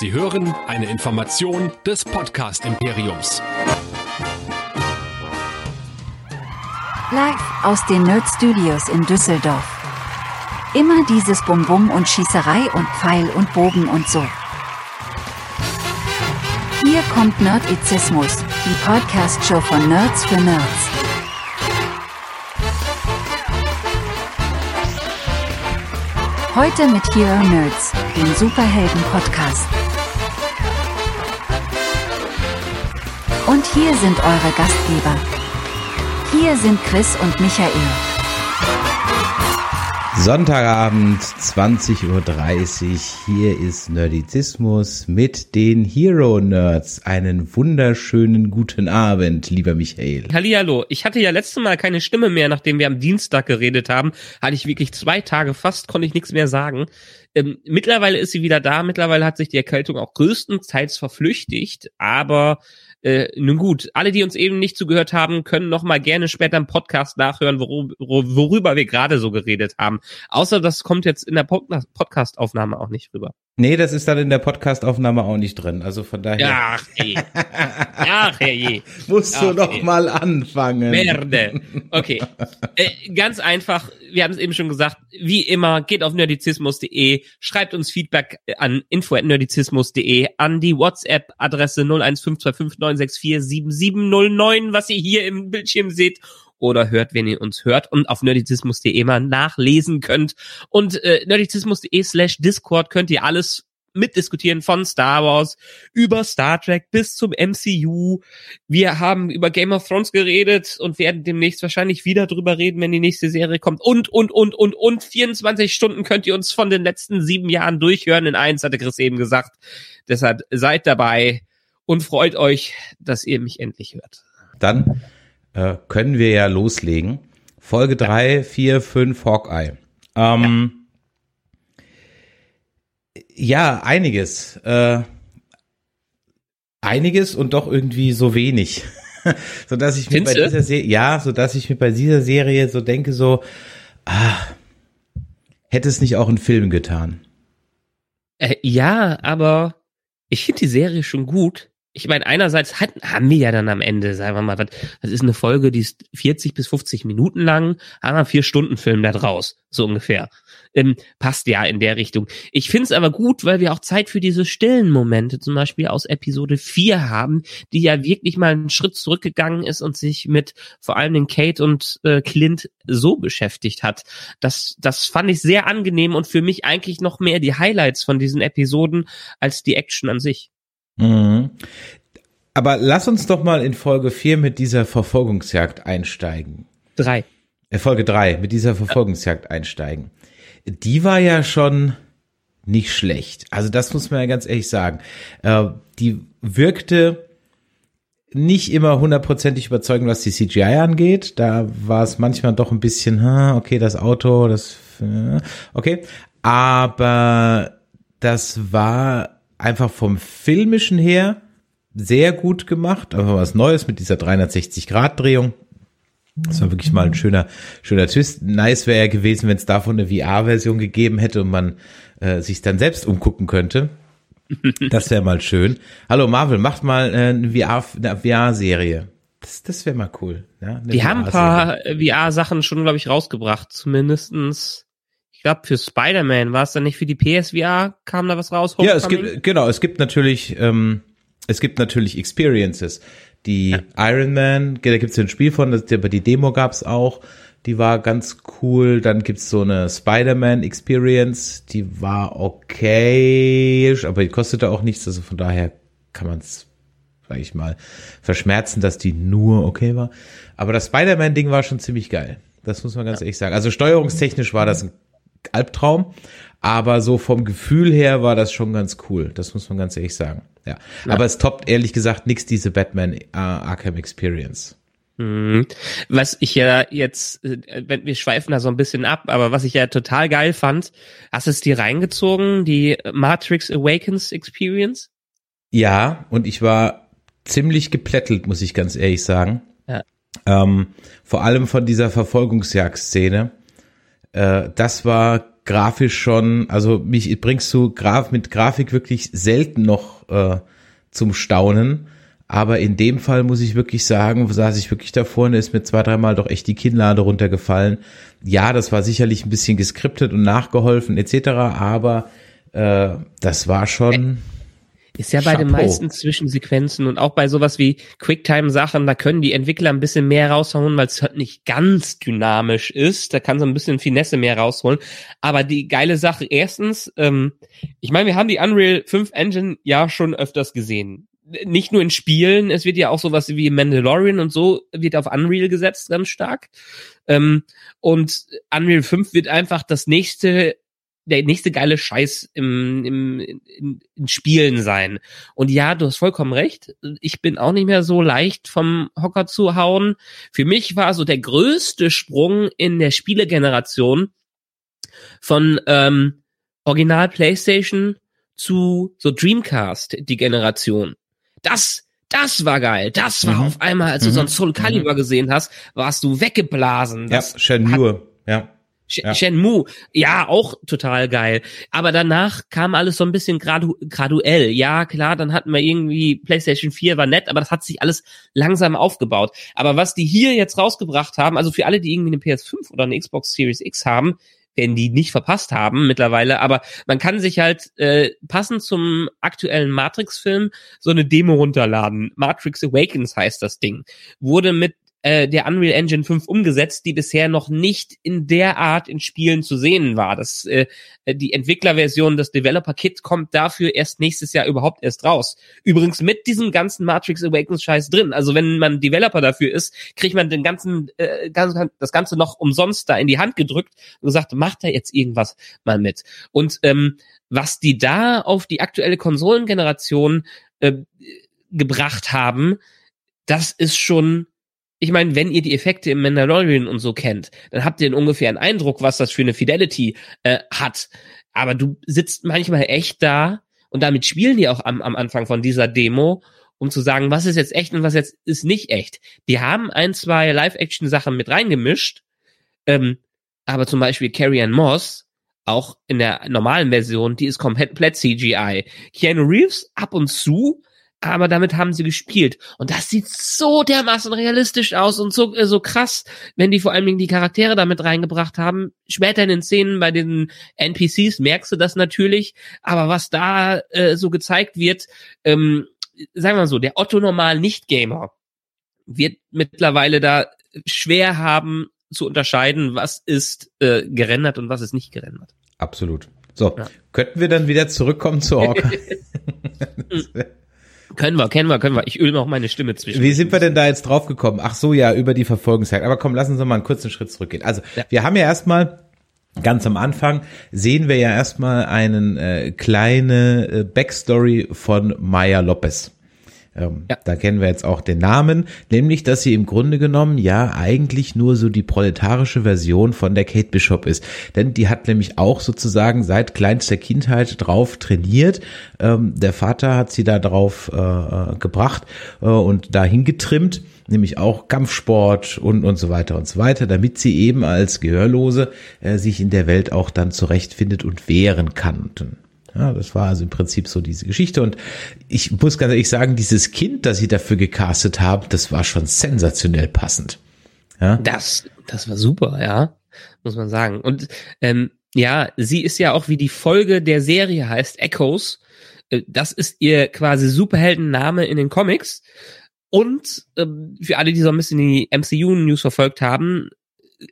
Sie hören eine Information des Podcast Imperiums. Live aus den Nerd Studios in Düsseldorf. Immer dieses Bum-Bum und Schießerei und Pfeil und Bogen und so. Hier kommt Nerdizismus, die Podcast-Show von Nerds für Nerds. Heute mit Hero Nerds, dem Superhelden-Podcast. Und hier sind eure Gastgeber. Hier sind Chris und Michael. Sonntagabend, 20.30 Uhr. Hier ist Nerdizismus mit den Hero Nerds. Einen wunderschönen guten Abend, lieber Michael. Hallihallo. Ich hatte ja letztes Mal keine Stimme mehr, nachdem wir am Dienstag geredet haben. Hatte ich wirklich zwei Tage fast, konnte ich nichts mehr sagen. Ähm, mittlerweile ist sie wieder da. Mittlerweile hat sich die Erkältung auch größtenteils verflüchtigt. Aber äh, nun gut, alle, die uns eben nicht zugehört haben, können noch mal gerne später im Podcast nachhören, worüber, worüber wir gerade so geredet haben. Außer das kommt jetzt in der Podcast-Aufnahme auch nicht rüber. Nee, das ist dann in der Podcast-Aufnahme auch nicht drin. Also von daher. Ach, ey. Ach, je. Musst Ach, du noch ey. mal anfangen. Merde. Okay. Äh, ganz einfach, wir haben es eben schon gesagt, wie immer, geht auf nerdizismus.de, schreibt uns Feedback an info.nerdizismus.de, an die WhatsApp-Adresse 0152596477709, was ihr hier im Bildschirm seht oder hört, wenn ihr uns hört und auf nerdizismus.de mal nachlesen könnt. Und äh, nerdizismus.de slash Discord könnt ihr alles mitdiskutieren von Star Wars über Star Trek bis zum MCU. Wir haben über Game of Thrones geredet und werden demnächst wahrscheinlich wieder drüber reden, wenn die nächste Serie kommt. Und, und, und, und, und 24 Stunden könnt ihr uns von den letzten sieben Jahren durchhören. In eins hatte Chris eben gesagt. Deshalb seid dabei und freut euch, dass ihr mich endlich hört. Dann äh, können wir ja loslegen. Folge drei, vier, fünf, Hawkeye. Ähm, ja. einiges. Äh, einiges und doch irgendwie so wenig. so dass ich mir bei dieser Serie, ja, so dass ich mir bei dieser Serie so denke, so, ah, hätte es nicht auch ein Film getan. Äh, ja, aber ich finde die Serie schon gut. Ich meine, einerseits hat, haben wir ja dann am Ende, sagen wir mal, was, das ist eine Folge, die ist 40 bis 50 Minuten lang, haben wir vier Stunden Film da draus, so ungefähr. Ähm, passt ja in der Richtung. Ich finde es aber gut, weil wir auch Zeit für diese stillen Momente, zum Beispiel aus Episode 4 haben, die ja wirklich mal einen Schritt zurückgegangen ist und sich mit vor allem den Kate und äh, Clint so beschäftigt hat. Das, das fand ich sehr angenehm und für mich eigentlich noch mehr die Highlights von diesen Episoden als die Action an sich. Mhm. Aber lass uns doch mal in Folge 4 mit dieser Verfolgungsjagd einsteigen. Drei. Äh, Folge 3 mit dieser Verfolgungsjagd einsteigen. Die war ja schon nicht schlecht. Also das muss man ja ganz ehrlich sagen. Äh, die wirkte nicht immer hundertprozentig überzeugend, was die CGI angeht. Da war es manchmal doch ein bisschen, okay, das Auto, das, äh, okay. Aber das war einfach vom filmischen her sehr gut gemacht. Einfach was Neues mit dieser 360-Grad-Drehung. Das war wirklich mal ein schöner, schöner Twist. Nice wäre ja gewesen, wenn es davon eine VR-Version gegeben hätte und man äh, sich dann selbst umgucken könnte. Das wäre mal schön. Hallo Marvel, macht mal äh, eine VR, VR-Serie. Das, das wäre mal cool. Ja, Die haben ein paar VR-Sachen schon, glaube ich, rausgebracht. Zumindestens, ich glaube, für Spider-Man war es dann nicht für die PSVR, kam da was raus? Ja, es Homecoming? gibt, genau, es gibt natürlich, ähm, es gibt natürlich Experiences. Die Iron Man, da gibt's ja ein Spiel von, das, die Demo gab's auch. Die war ganz cool. Dann gibt's so eine Spider-Man Experience, die war okay, aber die kostete auch nichts, also von daher kann man's sag ich mal, verschmerzen, dass die nur okay war. Aber das Spider-Man-Ding war schon ziemlich geil. Das muss man ganz ehrlich sagen. Also steuerungstechnisch war das ein Albtraum, aber so vom Gefühl her war das schon ganz cool. Das muss man ganz ehrlich sagen. Ja. Aber es toppt ehrlich gesagt nix diese Batman äh, Arkham Experience. Mhm. Was ich ja jetzt, äh, wenn wir schweifen da so ein bisschen ab, aber was ich ja total geil fand, hast du es dir reingezogen, die Matrix Awakens Experience? Ja, und ich war ziemlich geplättelt, muss ich ganz ehrlich sagen. Ja. Ähm, vor allem von dieser Verfolgungsjagdszene. Äh, das war grafisch schon, also mich bringst du Graf mit Grafik wirklich selten noch äh, zum Staunen. Aber in dem Fall muss ich wirklich sagen, saß ich wirklich davor und ist mir zwei, dreimal doch echt die Kinnlade runtergefallen. Ja, das war sicherlich ein bisschen geskriptet und nachgeholfen etc., aber äh, das war schon. Ist ja bei Chapeau. den meisten Zwischensequenzen und auch bei sowas wie Quicktime-Sachen, da können die Entwickler ein bisschen mehr raushauen, weil es halt nicht ganz dynamisch ist. Da kann so ein bisschen Finesse mehr rausholen. Aber die geile Sache, erstens, ähm, ich meine, wir haben die Unreal 5 Engine ja schon öfters gesehen nicht nur in Spielen, es wird ja auch sowas wie Mandalorian und so wird auf Unreal gesetzt ganz stark. Ähm, und Unreal 5 wird einfach das nächste der nächste geile Scheiß im, im, in, in Spielen sein. Und ja, du hast vollkommen recht. Ich bin auch nicht mehr so leicht vom Hocker zu hauen. Für mich war so der größte Sprung in der Spielegeneration von ähm, Original PlayStation zu so Dreamcast, die Generation. Das, das war geil. Das war mhm. auf einmal, als du mhm. so ein Soul Calibur mhm. gesehen hast, warst du weggeblasen. Das ja, Shenmue, ja. Ja. Shenmue, ja, auch total geil. Aber danach kam alles so ein bisschen gradu graduell. Ja, klar, dann hatten wir irgendwie PlayStation 4 war nett, aber das hat sich alles langsam aufgebaut. Aber was die hier jetzt rausgebracht haben, also für alle, die irgendwie eine PS5 oder eine Xbox Series X haben, werden die nicht verpasst haben mittlerweile, aber man kann sich halt äh, passend zum aktuellen Matrix-Film so eine Demo runterladen. Matrix Awakens heißt das Ding. Wurde mit äh, der Unreal Engine 5 umgesetzt, die bisher noch nicht in der Art in Spielen zu sehen war. Das, äh, die Entwicklerversion, das Developer-Kit kommt dafür erst nächstes Jahr überhaupt erst raus. Übrigens mit diesem ganzen Matrix Awakens-Scheiß drin. Also wenn man Developer dafür ist, kriegt man den ganzen, äh, ganz, das Ganze noch umsonst da in die Hand gedrückt und gesagt, macht da jetzt irgendwas mal mit. Und ähm, was die da auf die aktuelle Konsolengeneration äh, gebracht haben, das ist schon ich meine, wenn ihr die Effekte im Mandalorian und so kennt, dann habt ihr einen ungefähren Eindruck, was das für eine Fidelity äh, hat. Aber du sitzt manchmal echt da und damit spielen die auch am, am Anfang von dieser Demo, um zu sagen, was ist jetzt echt und was jetzt ist nicht echt. Die haben ein, zwei Live-Action-Sachen mit reingemischt, ähm, aber zum Beispiel Carrie Ann Moss, auch in der normalen Version, die ist komplett CGI. Keanu Reeves ab und zu, aber damit haben sie gespielt. Und das sieht so dermaßen realistisch aus und so, äh, so krass, wenn die vor allen Dingen die Charaktere damit reingebracht haben. Später in den Szenen bei den NPCs merkst du das natürlich, aber was da äh, so gezeigt wird, ähm, sagen wir mal so, der Otto Normal Nicht-Gamer wird mittlerweile da schwer haben zu unterscheiden, was ist äh, gerendert und was ist nicht gerendert. Absolut. So, ja. könnten wir dann wieder zurückkommen zu Orca? Können wir, kennen wir, können wir. Ich öle mir auch meine Stimme zwischen. Wie sind wir denn da jetzt drauf gekommen? Ach so, ja, über die Verfolgungszeit. Aber komm, lass uns noch mal einen kurzen Schritt zurückgehen. Also, ja. wir haben ja erstmal Ganz am Anfang sehen wir ja erstmal eine äh, kleine äh, Backstory von Maya Lopez. Ähm, ja. Da kennen wir jetzt auch den Namen, nämlich, dass sie im Grunde genommen ja eigentlich nur so die proletarische Version von der Kate Bishop ist. Denn die hat nämlich auch sozusagen seit kleinster Kindheit drauf trainiert. Ähm, der Vater hat sie da drauf äh, äh, gebracht äh, und dahin getrimmt nämlich auch Kampfsport und und so weiter und so weiter, damit sie eben als Gehörlose äh, sich in der Welt auch dann zurechtfindet und wehren kann. Und ja, das war also im Prinzip so diese Geschichte. Und ich muss ganz ehrlich sagen, dieses Kind, das sie dafür gecastet haben, das war schon sensationell passend. Ja? Das, das war super, ja, muss man sagen. Und ähm, ja, sie ist ja auch wie die Folge der Serie heißt Echoes. Äh, das ist ihr quasi Superheldenname in den Comics. Und ähm, für alle, die so ein bisschen die MCU-News verfolgt haben,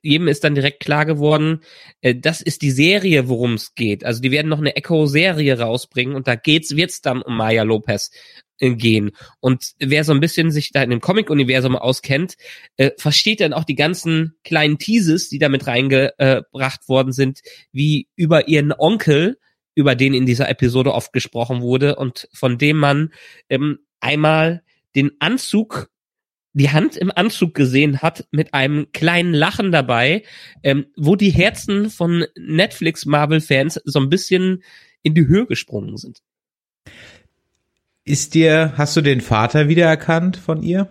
jedem ist dann direkt klar geworden, äh, das ist die Serie, worum es geht. Also die werden noch eine Echo-Serie rausbringen und da geht's, wird's dann um Maya Lopez äh, gehen. Und wer so ein bisschen sich da in dem Comic-Universum auskennt, äh, versteht dann auch die ganzen kleinen Teases, die damit reingebracht worden sind, wie über ihren Onkel, über den in dieser Episode oft gesprochen wurde und von dem man ähm, einmal den Anzug die Hand im Anzug gesehen hat mit einem kleinen Lachen dabei, ähm, wo die Herzen von Netflix Marvel-Fans so ein bisschen in die Höhe gesprungen sind. Ist dir, hast du den Vater wiedererkannt von ihr?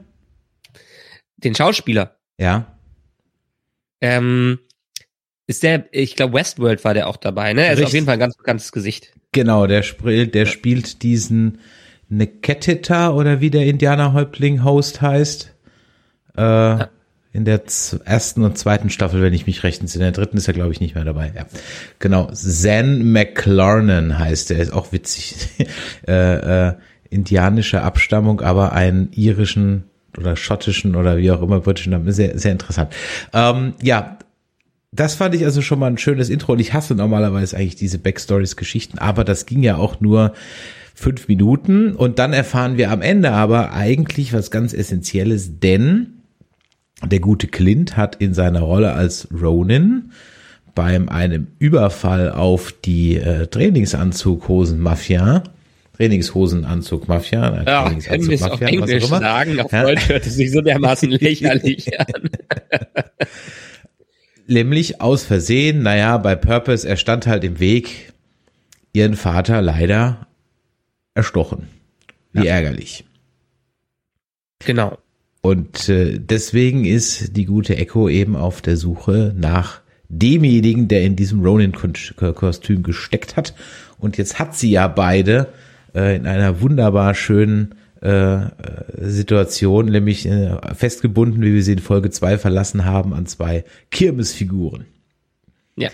Den Schauspieler. Ja. Ähm, Ist der, ich glaube, Westworld war der auch dabei, ne? Er ist auf jeden Fall ein ganz bekanntes Gesicht. Genau, der spielt, der spielt diesen Neketita oder wie der Indianerhäuptling-Host heißt. Äh, In der ersten und zweiten Staffel, wenn ich mich recht entsinne. In der dritten ist er, glaube ich, nicht mehr dabei. Ja. Genau. Zan McLarnon heißt er, ist auch witzig. äh, äh, indianische Abstammung, aber einen irischen oder schottischen oder wie auch immer britischen Namen. Sehr, sehr interessant. Ähm, ja, das fand ich also schon mal ein schönes Intro und ich hasse normalerweise eigentlich diese Backstories-Geschichten, aber das ging ja auch nur fünf Minuten und dann erfahren wir am Ende aber eigentlich was ganz Essentielles, denn der gute Clint hat in seiner Rolle als Ronin beim einem Überfall auf die äh, Trainingsanzughosen-Mafia, Trainingshosenanzug-Mafia, Ja, können wir es auf Englisch sagen, auf Ja. Deutsch hört es sich so dermaßen lächerlich an. nämlich aus Versehen, naja, bei Purpose, er stand halt im Weg, ihren Vater leider erstochen. Wie ärgerlich. Genau. Und äh, deswegen ist die gute Echo eben auf der Suche nach demjenigen, der in diesem Ronin-Kostüm gesteckt hat. Und jetzt hat sie ja beide äh, in einer wunderbar schönen äh, äh, Situation, nämlich äh, festgebunden, wie wir sie in Folge 2 verlassen haben, an zwei Kirmesfiguren. Ja.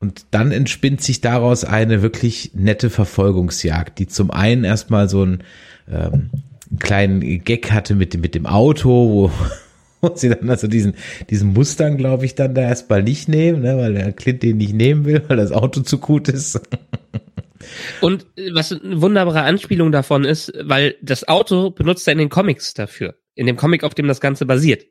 Und dann entspinnt sich daraus eine wirklich nette Verfolgungsjagd, die zum einen erstmal so einen, ähm, einen kleinen Gag hatte mit dem, mit dem Auto, wo, wo sie dann also diesen, diesen Mustang, glaube ich, dann da erstmal nicht nehmen, ne, weil der Clint den nicht nehmen will, weil das Auto zu gut ist. Und äh, was eine wunderbare Anspielung davon ist, weil das Auto benutzt er in den Comics dafür. In dem Comic, auf dem das Ganze basiert.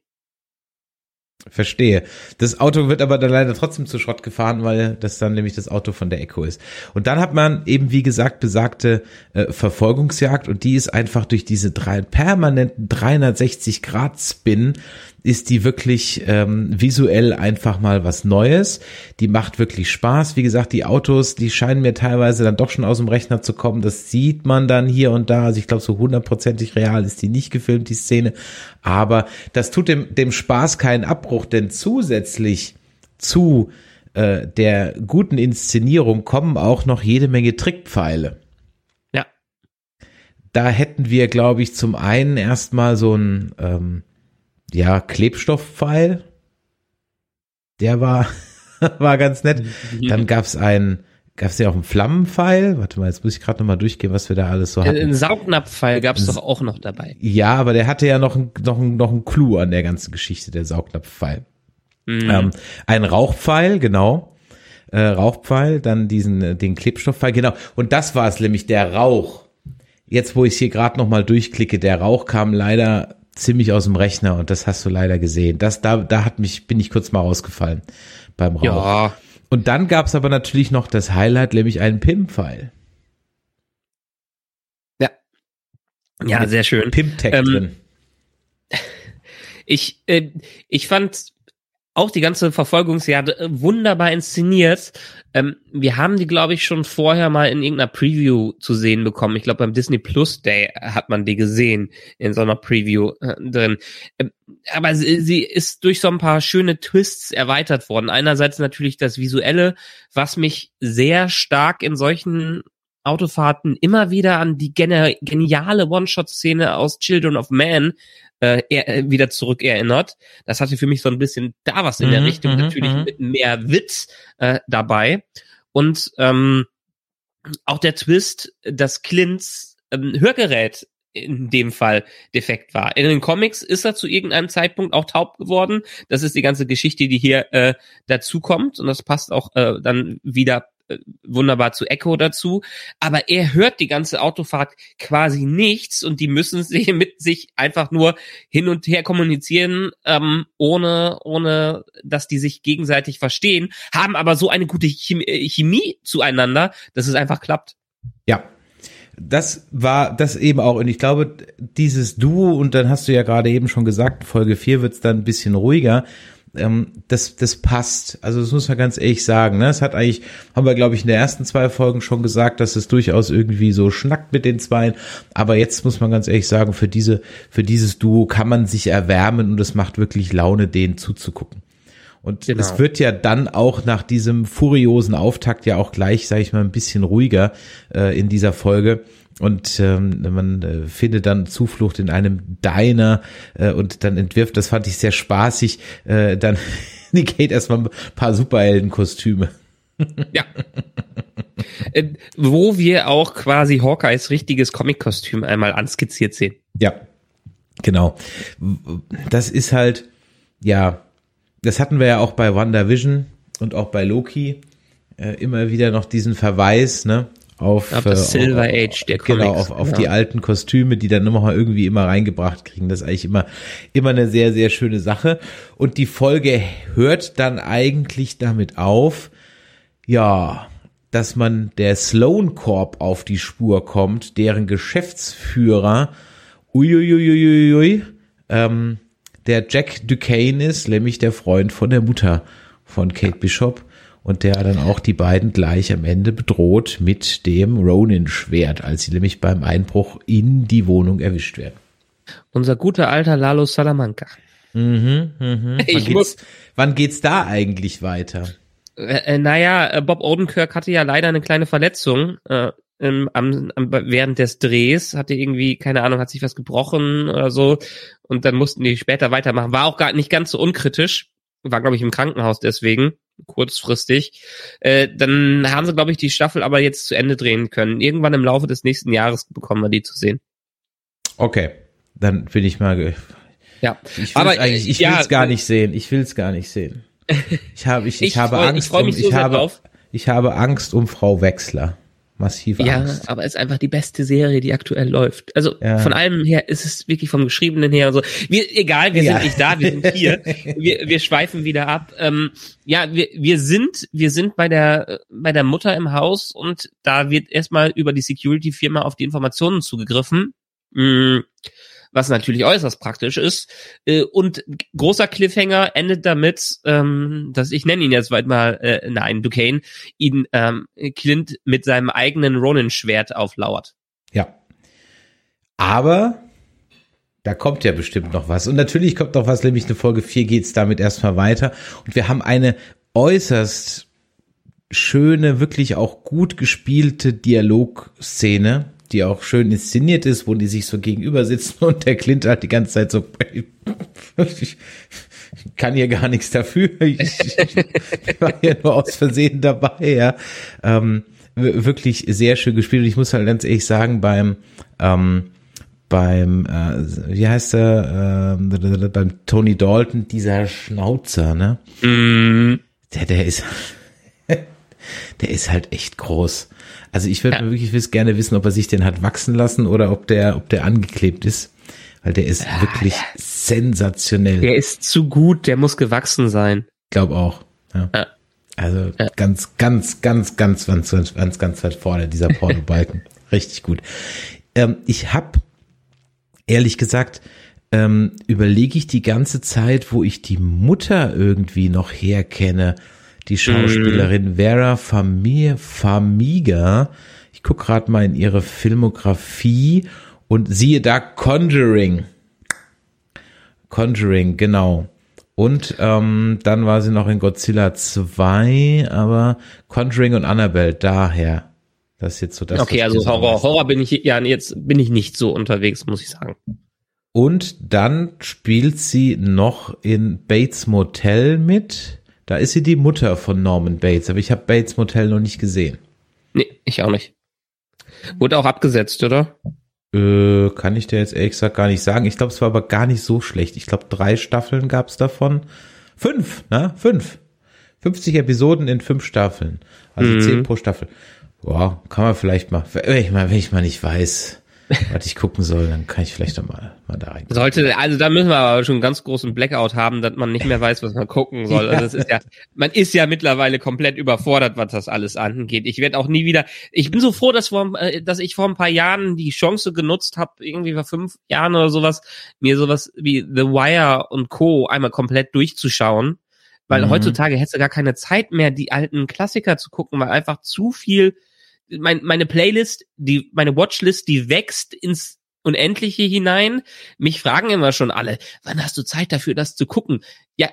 Verstehe. Das Auto wird aber dann leider trotzdem zu Schrott gefahren, weil das dann nämlich das Auto von der Echo ist. Und dann hat man eben, wie gesagt, besagte äh, Verfolgungsjagd und die ist einfach durch diese drei, permanenten 360-Grad-Spin ist die wirklich ähm, visuell einfach mal was Neues. Die macht wirklich Spaß. Wie gesagt, die Autos, die scheinen mir teilweise dann doch schon aus dem Rechner zu kommen. Das sieht man dann hier und da. Also ich glaube, so hundertprozentig real ist die nicht gefilmt, die Szene. Aber das tut dem, dem Spaß keinen Abbruch, denn zusätzlich zu äh, der guten Inszenierung kommen auch noch jede Menge Trickpfeile. Ja. Da hätten wir, glaube ich, zum einen erstmal so ein ähm, ja, Klebstoffpfeil. Der war, war ganz nett. Dann gab's einen, gab's ja auch einen Flammenpfeil. Warte mal, jetzt muss ich gerade nochmal durchgehen, was wir da alles so Ein hatten. Saugnapfpfeil gab es doch auch noch dabei. Ja, aber der hatte ja noch, ein, noch, ein, noch einen Clou an der ganzen Geschichte, der Saugnapfpfeil. Mhm. Ähm, ein Rauchpfeil, genau. Äh, Rauchpfeil, dann diesen, äh, den Klebstoffpfeil, genau. Und das war es nämlich, der Rauch. Jetzt, wo ich hier gerade nochmal durchklicke, der Rauch kam leider ziemlich aus dem Rechner und das hast du leider gesehen. Das, da, da hat mich, bin ich kurz mal rausgefallen beim Rauch. Ja, Und dann gab's aber natürlich noch das Highlight, nämlich einen Pim-Pfeil. ja, sehr schön. Pimp-Tag Ähm, drin. Ich, äh, ich fand auch die ganze Verfolgungsjagd äh, wunderbar inszeniert. Ähm, wir haben die, glaube ich, schon vorher mal in irgendeiner Preview zu sehen bekommen. Ich glaube, beim Disney Plus Day hat man die gesehen in so einer Preview äh, drin. Ähm, aber sie, sie ist durch so ein paar schöne Twists erweitert worden. Einerseits natürlich das Visuelle, was mich sehr stark in solchen Autofahrten immer wieder an die geniale One-Shot-Szene aus Children of Man äh, er, äh, wieder zurück erinnert. Das hatte für mich so ein bisschen da was in der Mhm, Richtung, mhm, natürlich mhm. mit mehr Witz äh, dabei. Und ähm, auch der Twist, dass Clints ähm, Hörgerät in dem Fall defekt war. In den Comics ist er zu irgendeinem Zeitpunkt auch taub geworden. Das ist die ganze Geschichte, die hier äh, dazu kommt und das passt auch äh, dann wieder wunderbar zu Echo dazu. Aber er hört die ganze Autofahrt quasi nichts und die müssen sie mit sich einfach nur hin und her kommunizieren, ähm, ohne, ohne, dass die sich gegenseitig verstehen, haben aber so eine gute Chemie, äh, Chemie zueinander, dass es einfach klappt. Ja. Das war das eben auch. Und ich glaube, dieses Duo, und dann hast du ja gerade eben schon gesagt, Folge 4 wird's dann ein bisschen ruhiger. Ähm, das, das passt. Also das muss man ganz ehrlich sagen. Ne? Es hat eigentlich, haben wir, glaube ich, in der ersten zwei Folgen schon gesagt, dass es durchaus irgendwie so schnackt mit den Zweien. Aber jetzt muss man ganz ehrlich sagen, für diese, für dieses Duo kann man sich erwärmen und es macht wirklich Laune, denen zuzugucken. Und Genau. es wird ja dann auch nach diesem furiosen Auftakt ja auch gleich, sage ich mal, ein bisschen ruhiger äh, in dieser Folge. Und ähm, man äh, findet dann Zuflucht in einem Diner äh, und dann entwirft, das fand ich sehr spaßig, äh, dann die Kate erstmal ein paar Superheldenkostüme. Ja. äh, wo wir auch quasi Hawkeyes richtiges Comic-Kostüm einmal anskizziert sehen. Ja, genau. Das ist halt, ja, das hatten wir ja auch bei WandaVision und auch bei Loki äh, immer wieder noch diesen Verweis, ne? Auf, Auf das äh, Silver Age der Genau, Comics, auf, auf ja. die alten Kostüme, die dann immer irgendwie immer reingebracht kriegen. Das ist eigentlich immer, immer eine sehr, sehr schöne Sache. Und die Folge hört dann eigentlich damit auf, ja, dass man der Sloan Corp auf die Spur kommt, deren Geschäftsführer, uiuiuiui, ähm, der Jack Duquesne ist, nämlich der Freund von der Mutter von Kate Bishop und der dann auch die beiden gleich am Ende bedroht mit dem Ronin-Schwert, als sie nämlich beim Einbruch in die Wohnung erwischt werden. Unser guter alter Lalo Salamanca. Mhm, mhm. Ich wann, muss- geht's, wann geht's da eigentlich weiter? Äh, äh, naja, äh, Bob Odenkirk hatte ja leider eine kleine Verletzung äh, im, am, am, während des Drehs, hatte irgendwie, keine Ahnung, hat sich was gebrochen oder so und dann mussten die später weitermachen. War auch gar nicht ganz so unkritisch, war glaube ich im Krankenhaus deswegen, kurzfristig. Äh, dann haben sie glaube ich die Staffel aber jetzt zu Ende drehen können. Irgendwann im Laufe des nächsten Jahres bekommen wir die zu sehen. Okay, dann bin ich mal. Ja, Ich Aber, will eigentlich, ich ja, will es gar äh, nicht sehen. Ich will es gar nicht sehen. Ich habe, ich, ich, Ich habe freu- ich Angst. mich um, so ich habe, drauf. ich habe Angst um Frau Wechsler. Massive Ja, Angst. aber ist einfach die beste Serie, die aktuell läuft. Also Ja. von allem her ist es wirklich vom Geschriebenen her und so. Wir, egal, wir Ja. sind nicht da, wir sind hier. wir, wir schweifen wieder ab. Ähm, ja, wir, wir sind, wir sind bei der, bei der Mutter im Haus und da wird erstmal über die Security-Firma auf die Informationen zugegriffen. Mm, Was natürlich äußerst praktisch ist. Äh, Und großer Cliffhanger endet damit, ähm, dass ich nenne ihn jetzt weit mal, äh, nein, Duquesne, ihn ähm, Clint mit seinem eigenen Ronin-Schwert auflauert. Ja. Aber da kommt ja bestimmt noch was. Und natürlich kommt noch was, nämlich eine Folge 4 geht's damit erstmal weiter. Und wir haben eine äußerst schöne, wirklich auch gut gespielte Dialogszene, die auch schön inszeniert ist, wo die sich so gegenüber sitzen und der Clint halt die ganze Zeit so, ich kann hier gar nichts dafür. Ich, ich war ja nur aus Versehen dabei, ja. Ähm, wirklich sehr schön gespielt. Und ich muss halt ganz ehrlich sagen, beim, ähm, beim, äh, wie heißt er, ähm, beim Tony Dalton, dieser Schnauzer, ne? Mm, Der, der ist, der ist halt echt groß. Also ich würde Ja. wirklich wiss- gerne wissen, ob er sich den hat wachsen lassen oder ob der, ob der angeklebt ist. Weil der ist wirklich sensationell. der ist zu gut, der muss gewachsen sein. glaube auch. Ja. Ja. Also ganz, ganz, ganz, ganz, ganz, ganz, ganz, ganz weit vorne, dieser Porno-Balken. Richtig gut. Ähm, ich habe, ehrlich gesagt, ähm, überlege ich die ganze Zeit, wo ich die Mutter irgendwie noch herkenne. Die Schauspielerin Vera Fami Famiga. Ich guck gerade mal in ihre Filmografie und siehe da Conjuring. Conjuring, genau. Und ähm, dann war sie noch in Godzilla 2, aber Conjuring und Annabelle, daher. Das ist jetzt so das. okay, also Horror, Horror bin ich, ja, jetzt bin ich nicht so unterwegs, muss ich sagen. Und dann spielt sie noch in Bates Motel mit. Da ist sie die Mutter von Norman Bates, aber ich habe Bates Motel noch nicht gesehen. Nee, ich auch nicht. Wurde auch abgesetzt, oder? Äh, kann ich dir jetzt ehrlich gesagt gar nicht sagen. Ich glaube, es war aber gar nicht so schlecht. Ich glaube, drei Staffeln gab's davon. Fünf, ne? Fünf. 50 Episoden in fünf Staffeln. Also Mhm. zehn pro Staffel. Boah, kann man vielleicht mal, wenn ich mal, wenn ich mal nicht weiß, was ich gucken soll, dann kann ich vielleicht doch mal, da rein. Sollte, also da müssen wir aber schon einen ganz großen Blackout haben, dass man nicht mehr weiß, was man gucken soll. Also das ist ja, man ist ja mittlerweile komplett überfordert, was das alles angeht. Ich werde auch nie wieder, ich bin so froh, dass, vor, äh, dass ich vor ein paar Jahren die Chance genutzt habe, irgendwie vor fünf Jahren oder sowas, mir sowas wie The Wire und Co. einmal komplett durchzuschauen. Weil Mhm. heutzutage hättest du gar keine Zeit mehr, die alten Klassiker zu gucken, weil einfach zu viel, mein, meine Playlist, die, meine Watchlist, die wächst ins Unendliche hinein. Mich fragen immer schon alle, wann hast du Zeit dafür, das zu gucken? Ja,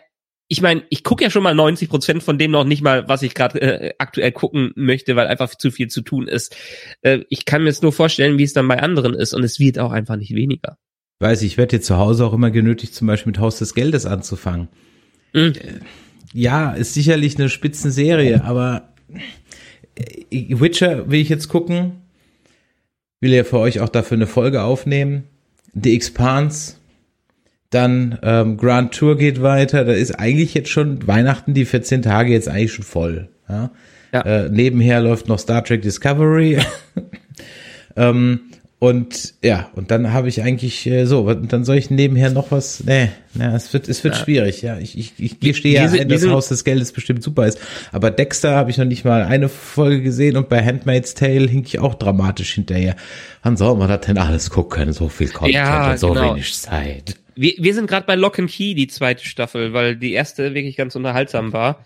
ich meine, ich gucke ja schon mal 90 Prozent von dem noch nicht mal, was ich gerade äh, aktuell gucken möchte, weil einfach zu viel zu tun ist. Äh, ich kann mir jetzt nur vorstellen, wie es dann bei anderen ist und es wird auch einfach nicht weniger. Weiß ich, werde jetzt zu Hause auch immer genötigt, zum Beispiel mit Haus des Geldes anzufangen. Mhm. Ja, ist sicherlich eine Spitzenserie, aber äh, Witcher will ich jetzt gucken. Will ja für euch auch dafür eine Folge aufnehmen. The Expanse dann ähm, Grand Tour geht weiter. Da ist eigentlich jetzt schon Weihnachten, die 14 Tage jetzt eigentlich schon voll. Ja? ja. Äh, nebenher läuft noch Star Trek Discovery. ähm, und ja, und dann habe ich eigentlich äh, so, dann soll ich nebenher noch was. Nee, nee es wird, es wird ja. schwierig, ja. Ich, ich, ich gestehe ja ein, das Haus des Geldes bestimmt super ist. Aber Dexter habe ich noch nicht mal eine Folge gesehen und bei Handmaid's Tale hink ich auch dramatisch hinterher. Wann soll man das denn alles gucken? So viel Content ja, und so genau. wenig Zeit wir, wir sind gerade bei Lock and Key, die zweite Staffel, weil die erste wirklich ganz unterhaltsam war.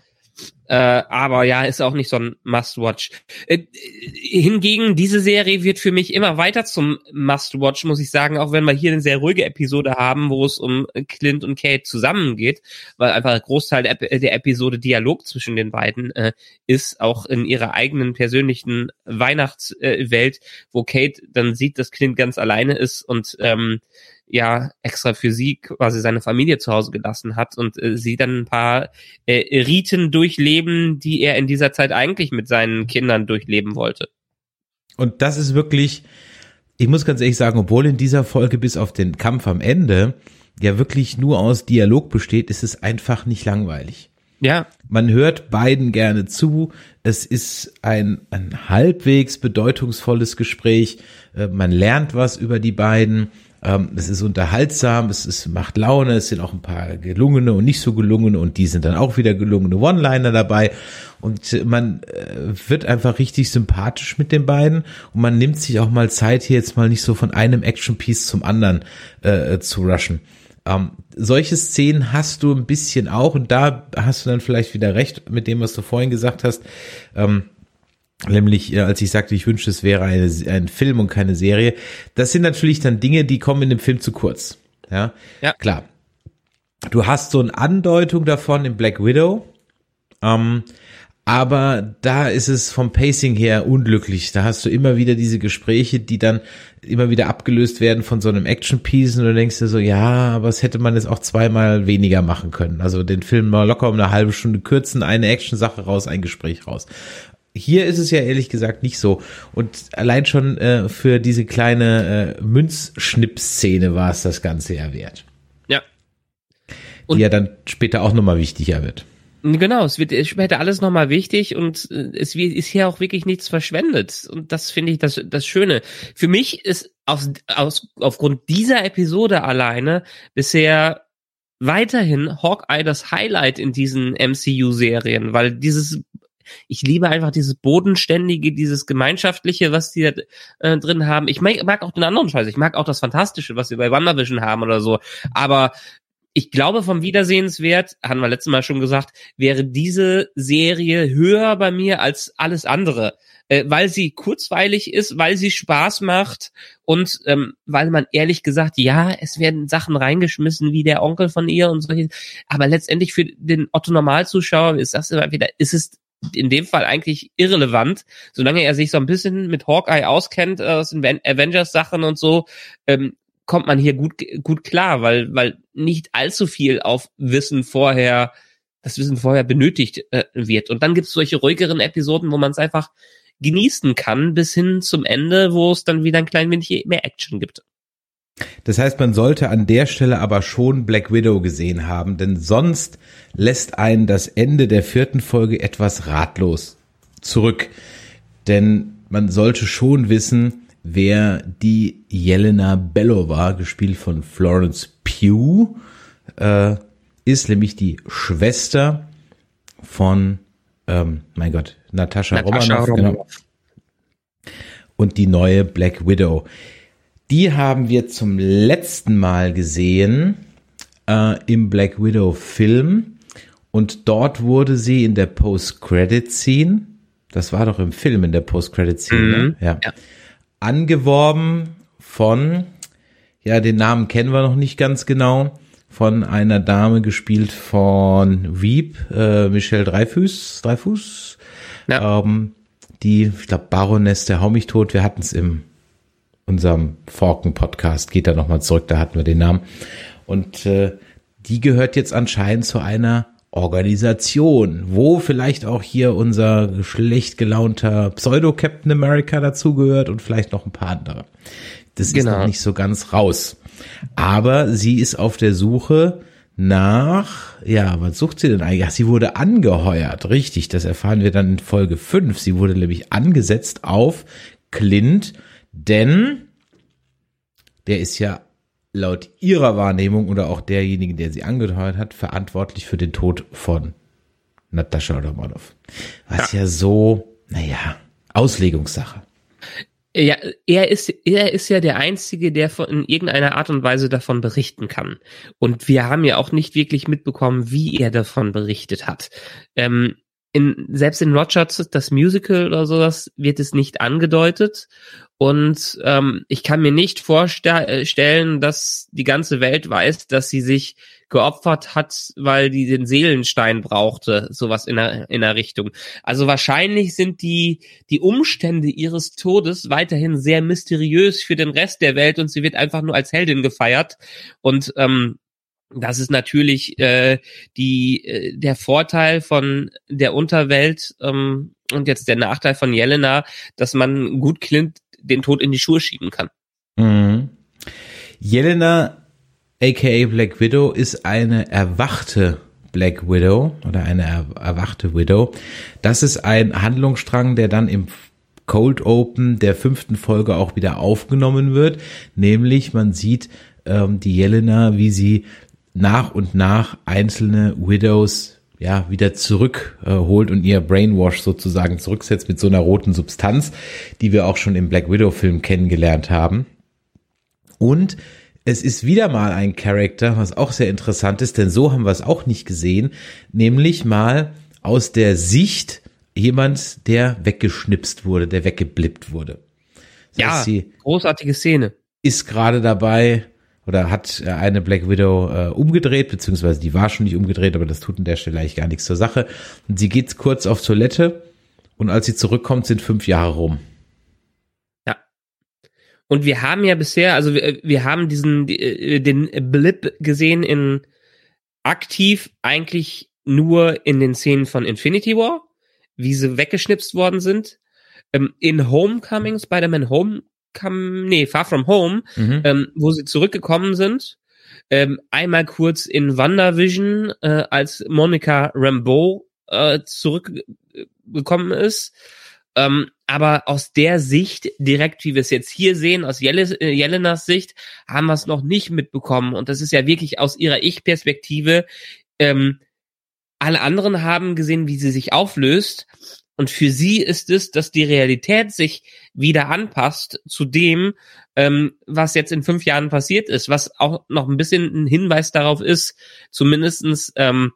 Äh, aber ja, ist auch nicht so ein Must-Watch. Äh, hingegen, diese Serie wird für mich immer weiter zum Must-Watch, muss ich sagen, auch wenn wir hier eine sehr ruhige Episode haben, wo es um Clint und Kate zusammengeht, weil einfach ein Großteil der, der Episode Dialog zwischen den beiden äh, ist, auch in ihrer eigenen persönlichen Weihnachtswelt, wo Kate dann sieht, dass Clint ganz alleine ist und ähm, ja extra für sie quasi seine Familie zu Hause gelassen hat und äh, sie dann ein paar äh, Riten durchleben, die er in dieser Zeit eigentlich mit seinen Kindern durchleben wollte. Und das ist wirklich, ich muss ganz ehrlich sagen, obwohl in dieser Folge bis auf den Kampf am Ende ja wirklich nur aus Dialog besteht, ist es einfach nicht langweilig. Ja. Man hört beiden gerne zu. Es ist ein, ein halbwegs bedeutungsvolles Gespräch. Äh, man lernt was über die beiden. Ähm, es ist unterhaltsam, es ist, macht Laune, es sind auch ein paar gelungene und nicht so gelungene und die sind dann auch wieder gelungene One-Liner dabei. Und man äh, wird einfach richtig sympathisch mit den beiden und man nimmt sich auch mal Zeit, hier jetzt mal nicht so von einem Action-Piece zum anderen äh, zu rushen. Ähm, solche Szenen hast du ein bisschen auch und da hast du dann vielleicht wieder recht mit dem, was du vorhin gesagt hast. Ähm, Nämlich, äh, als ich sagte, ich wünschte, es wäre eine, ein Film und keine Serie. Das sind natürlich dann Dinge, die kommen in dem Film zu kurz. Ja, ja. klar. Du hast so eine Andeutung davon in Black Widow. Ähm, aber da ist es vom Pacing her unglücklich. Da hast du immer wieder diese Gespräche, die dann immer wieder abgelöst werden von so einem Action-Piece und du denkst dir so, ja, aber es hätte man jetzt auch zweimal weniger machen können. Also den Film mal locker um eine halbe Stunde kürzen, eine Action-Sache raus, ein Gespräch raus. Hier ist es ja ehrlich gesagt nicht so. Und allein schon äh, für diese kleine äh, Münzschnipp-Szene war es das Ganze ja wert. Ja. Und die ja dann später auch nochmal wichtiger wird. Genau, es wird später alles nochmal wichtig und äh, es ist hier auch wirklich nichts verschwendet. Und das finde ich das, das Schöne. Für mich ist aus, aus, aufgrund dieser Episode alleine bisher weiterhin Hawkeye das Highlight in diesen MCU-Serien, weil dieses ich liebe einfach dieses Bodenständige, dieses Gemeinschaftliche, was die da äh, drin haben. Ich mag, auch den anderen Scheiß. Ich mag auch das Fantastische, was wir bei WandaVision haben oder so. Aber ich glaube, vom Wiedersehenswert, hatten wir letztes Mal schon gesagt, wäre diese Serie höher bei mir als alles andere, äh, weil sie kurzweilig ist, weil sie Spaß macht und ähm, weil man ehrlich gesagt, ja, es werden Sachen reingeschmissen wie der Onkel von ihr und solche, aber letztendlich für den Otto Normalzuschauer ist das immer wieder, ist es in dem Fall eigentlich irrelevant, solange er sich so ein bisschen mit Hawkeye auskennt aus den Avengers-Sachen und so, ähm, kommt man hier gut gut klar, weil weil nicht allzu viel auf Wissen vorher das Wissen vorher benötigt äh, wird. Und dann gibt's solche ruhigeren Episoden, wo man es einfach genießen kann, bis hin zum Ende, wo es dann wieder ein klein wenig mehr Action gibt. Das heißt, man sollte an der Stelle aber schon Black Widow gesehen haben, denn sonst lässt einen das Ende der vierten Folge etwas ratlos zurück. Denn man sollte schon wissen, wer die Jelena Belova, gespielt von Florence Pugh, äh, ist, nämlich die Schwester von, ähm, mein Gott, Natascha, Romanoff. Genau. Und die neue Black Widow. Die haben wir zum letzten Mal gesehen äh, im Black Widow Film und dort wurde sie in der Post-Credit-Scene, das war doch im Film in der Post-Credit-Scene, ne? mhm. ja, ja, angeworben von, ja, den Namen kennen wir noch nicht ganz genau, von einer Dame gespielt von Wieb, äh, Michelle Dreifuß, Dreifuß, ja. ähm, die, ich glaube, Baroness der Hau mich tot, wir hatten es im unserem Forken-Podcast, geht da nochmal zurück, da hatten wir den Namen. Und äh, die gehört jetzt anscheinend zu einer Organisation, wo vielleicht auch hier unser schlecht gelaunter Pseudo-Captain America dazugehört und vielleicht noch ein paar andere. Das genau. ist noch nicht so ganz raus. Aber sie ist auf der Suche nach, ja, was sucht sie denn eigentlich? Ach, sie wurde angeheuert, richtig, das erfahren wir dann in Folge 5. Sie wurde nämlich angesetzt auf Clint, denn der ist ja laut ihrer Wahrnehmung oder auch derjenigen, der sie angeheuert hat, verantwortlich für den Tod von Natascha Romanoff. Was ja, ja so, naja, Auslegungssache. Ja, er ist, er ist ja der Einzige, der von, in irgendeiner Art und Weise davon berichten kann. Und wir haben ja auch nicht wirklich mitbekommen, wie er davon berichtet hat. Ähm, in, selbst in Rogers, das Musical oder sowas, wird es nicht angedeutet. Und ähm, ich kann mir nicht vorstellen, dass die ganze Welt weiß, dass sie sich geopfert hat, weil die den Seelenstein brauchte, sowas in der, in der Richtung. Also wahrscheinlich sind die, die Umstände ihres Todes weiterhin sehr mysteriös für den Rest der Welt und sie wird einfach nur als Heldin gefeiert. Und ähm, das ist natürlich äh, die, äh, der Vorteil von der Unterwelt ähm, und jetzt der Nachteil von Jelena, dass man gut Clint den Tod in die Schuhe schieben kann. Mhm. Jelena aka Black Widow, ist eine erwachte Black Widow oder eine er erwachte Widow. Das ist ein Handlungsstrang, der dann im Cold Open der fünften Folge auch wieder aufgenommen wird. Nämlich man sieht ähm, die Jelena, wie sie nach und nach einzelne Widows ja wieder zurückholt äh, und ihr Brainwash sozusagen zurücksetzt mit so einer roten Substanz, die wir auch schon im Black Widow Film kennengelernt haben. Und es ist wieder mal ein Charakter, was auch sehr interessant ist, denn so haben wir es auch nicht gesehen, nämlich mal aus der Sicht jemand, der weggeschnipst wurde, der weggeblippt wurde. Das ja, heißt, großartige Szene. Ist gerade dabei oder hat eine Black Widow äh, umgedreht, beziehungsweise die war schon nicht umgedreht, aber das tut an der Stelle eigentlich gar nichts zur Sache. Und sie geht kurz auf Toilette und als sie zurückkommt, sind fünf Jahre rum. Und wir haben ja bisher, also wir, wir haben diesen, äh, den Blip gesehen in aktiv eigentlich nur in den Szenen von Infinity War, wie sie weggeschnipst worden sind. Ähm, in Homecoming, Spider-Man Homecoming, nee, Far From Home, mhm. ähm, wo sie zurückgekommen sind. Ähm, einmal kurz in WandaVision, äh, als Monica Rambeau äh, zurückgekommen ist. Ähm, aber aus der Sicht, direkt wie wir es jetzt hier sehen, aus Jele äh, Jelenas Sicht, haben wir es noch nicht mitbekommen. Und das ist ja wirklich aus ihrer Ich-Perspektive. Ähm, alle anderen haben gesehen, wie sie sich auflöst. Und für sie ist es, dass die Realität sich wieder anpasst zu dem, ähm, was jetzt in fünf Jahren passiert ist, was auch noch ein bisschen ein Hinweis darauf ist, zumindestens ähm,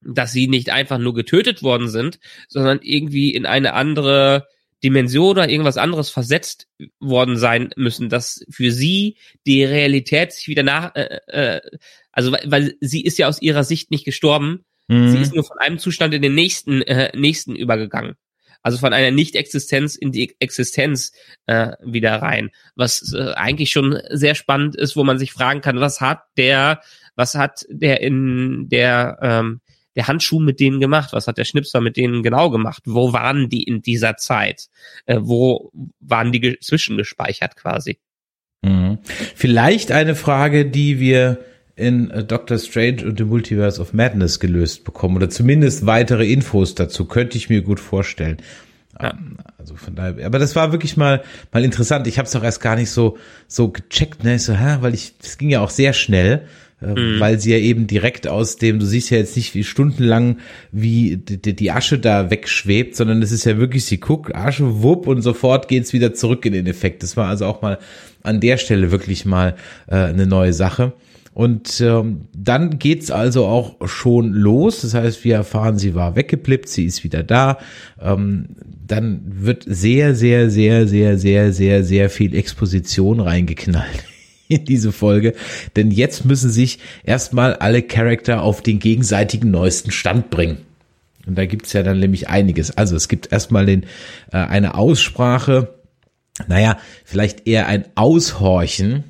dass sie nicht einfach nur getötet worden sind, sondern irgendwie in eine andere Dimension oder irgendwas anderes versetzt worden sein müssen, dass für sie die Realität sich wieder nach, äh, äh, also weil, weil sie ist ja aus ihrer Sicht nicht gestorben, mhm. sie ist nur von einem Zustand in den nächsten äh, nächsten übergegangen. Also von einer Nicht-Existenz in die Existenz äh, wieder rein, was äh, eigentlich schon sehr spannend ist, wo man sich fragen kann, was hat der, was hat der in der ähm, der Handschuh mit denen gemacht? Was hat der Schnipser mit denen genau gemacht? Wo waren die in dieser Zeit? Äh, wo waren die zwischengespeichert quasi? Mhm. Vielleicht eine Frage, die wir in äh, Doctor Strange und the Multiverse of Madness gelöst bekommen oder zumindest weitere Infos dazu könnte ich mir gut vorstellen. Ja. Ähm, also von daher, aber das war wirklich mal mal interessant. Ich habe es auch erst gar nicht so so gecheckt, ne, so, hä, weil ich das ging ja auch sehr schnell äh, mhm. weil sie ja eben direkt aus dem, du siehst ja jetzt nicht wie stundenlang, wie die, die Asche da wegschwebt, sondern es ist ja wirklich, sie guckt, Asche, wupp und sofort geht's wieder zurück in den Effekt. Das war also auch mal an der Stelle wirklich mal äh, eine neue Sache. Und ähm, dann geht's also auch schon los. Das heißt, wir erfahren, sie war weggeblippt, sie ist wieder da. Ähm, dann wird sehr, sehr, sehr, sehr, sehr, sehr, sehr viel Exposition reingeknallt in diese Folge, denn jetzt müssen sich erstmal alle Charakter auf den gegenseitigen neuesten Stand bringen. Und da gibt's ja dann nämlich einiges. Also es gibt erstmal den, äh, eine Aussprache, naja, vielleicht eher ein Aushorchen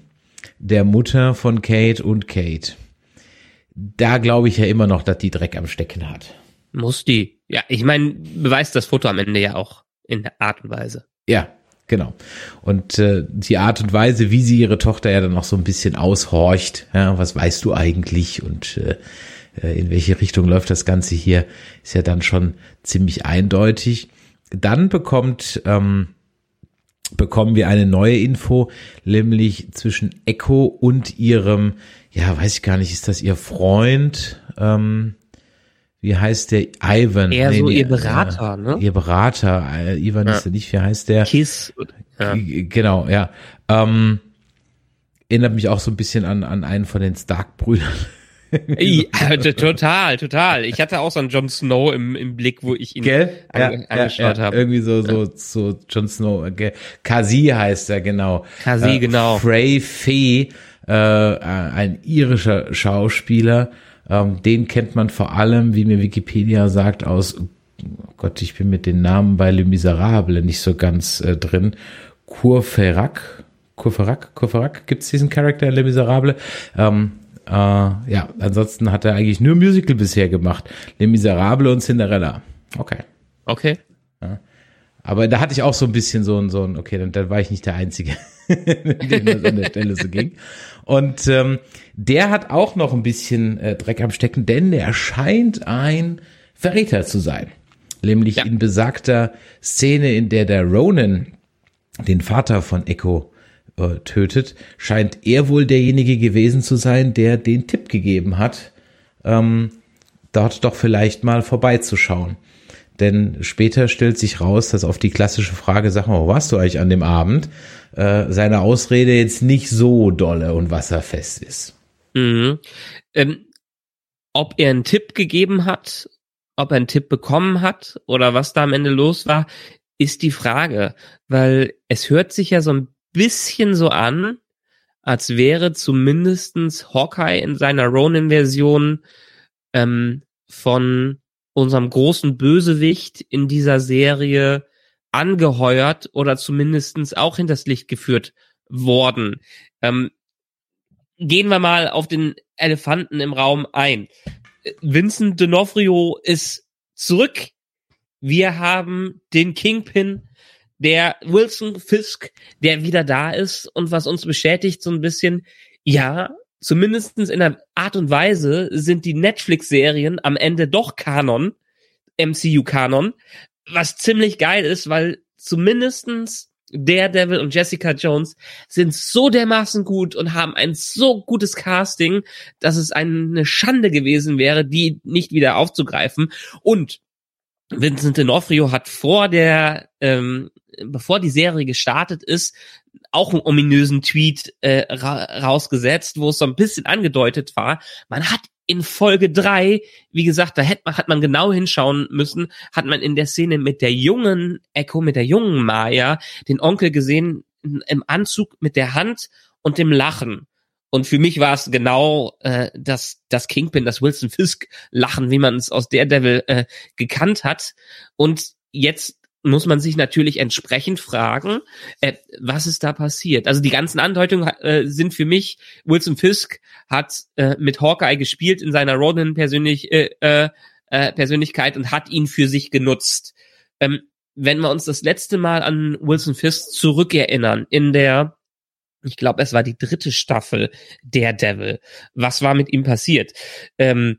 der Mutter von Kate und Kate. Da glaube ich ja immer noch, dass die Dreck am Stecken hat. Muss die. Ja, ich meine, beweist das Foto am Ende ja auch in der Art und Weise. Ja, genau. Und äh, die Art und Weise, wie sie ihre Tochter ja dann noch so ein bisschen aushorcht, ja, was weißt du eigentlich und äh, äh in welche Richtung läuft das Ganze hier, ist ja dann schon ziemlich eindeutig. Dann bekommt ähm, bekommen wir eine neue Info, nämlich zwischen Echo und ihrem, ja, weiß ich gar nicht, ist das ihr Freund? Ähm, wie heißt der? Ivan. Eher nee, so nee, ihr Berater, äh, ne? Ihr Berater. Äh, Ivan ja. ist er nicht, wie heißt der? Kiss. Ja. Genau, ja. Ähm, erinnert mich auch so ein bisschen an, an einen von den Stark-Brüdern. Ja, total, total. Ich hatte auch so einen Jon Snow im, im Blick, wo ich ihn Gell? Ja, angeschaut ja, habe. Irgendwie so, so, so Jon Snow. Okay. Kasi heißt er, genau. Kasi, äh, genau. Frey Fee, äh, ein irischer Schauspieler. Ähm, den kennt man vor allem, wie mir Wikipedia sagt, aus, oh Gott, ich bin mit den Namen bei Le Miserable nicht so ganz äh, drin. Kurferak, Kurferak, Kurferak, gibt's diesen Charakter in Le Miserable? Ähm, äh, ja, ansonsten hat er eigentlich nur Musical bisher gemacht. Les Miserables und Cinderella. Okay. Okay. Ja. Aber da hatte ich auch so ein bisschen so ein, so ein, okay, dann, dann war ich nicht der Einzige, dem das an der Stelle so ging. Und ähm, der hat auch noch ein bisschen äh, Dreck am Stecken, denn er scheint ein Verräter zu sein. Nämlich ja. in besagter Szene, in der der Ronan den Vater von Echo äh, tötet, scheint er wohl derjenige gewesen zu sein, der den Tipp gegeben hat, ähm, dort doch vielleicht mal vorbeizuschauen. Denn später stellt sich raus, dass auf die klassische Frage, sag mal, wo warst du eigentlich an dem Abend, äh, seine Ausrede jetzt nicht so dolle und wasserfest ist. Mhm. Ähm, ob er einen Tipp gegeben hat, ob er einen Tipp bekommen hat oder was da am Ende los war, ist die Frage, weil es hört sich ja so ein bisschen so an, als wäre zumindestens Hawkeye in seiner Ronin-Version ähm, von unserem großen Bösewicht in dieser Serie angeheuert oder zumindestens auch hinters Licht geführt worden. Ähm, gehen wir mal auf den Elefanten im Raum ein. Vincent D'Onofrio ist zurück. Wir haben den Kingpin der Wilson Fisk, der wieder da ist und was uns bestätigt so ein bisschen, ja, zumindestens in der Art und Weise sind die Netflix-Serien am Ende doch Kanon, MCU-Kanon, was ziemlich geil ist, weil zumindestens Daredevil und Jessica Jones sind so dermaßen gut und haben ein so gutes Casting, dass es eine Schande gewesen wäre, die nicht wieder aufzugreifen. Und Vincent D'Onofrio hat vor der, ähm, bevor die Serie gestartet ist, auch einen ominösen Tweet äh, ra rausgesetzt, wo es so ein bisschen angedeutet war. Man hat in Folge drei, wie gesagt, da hätte man, hat man genau hinschauen müssen, hat man in der Szene mit der jungen Echo, mit der jungen Maya, den Onkel gesehen im Anzug mit der Hand und dem Lachen. Und für mich war es genau äh, das, das Kingpin, das Wilson Fisk Lachen, wie man es aus Daredevil äh, gekannt hat. Und jetzt muss man sich natürlich entsprechend fragen, äh, was ist da passiert? Also die ganzen Andeutungen äh, sind für mich, Wilson Fisk hat äh, mit Hawkeye gespielt in seiner Ronin persönlich, äh, äh, äh, Persönlichkeit und hat ihn für sich genutzt. Ähm, wenn wir uns das letzte Mal an Wilson Fisk zurückerinnern, in der ich glaube, es war die dritte Staffel Daredevil. Was war mit ihm passiert? Ähm,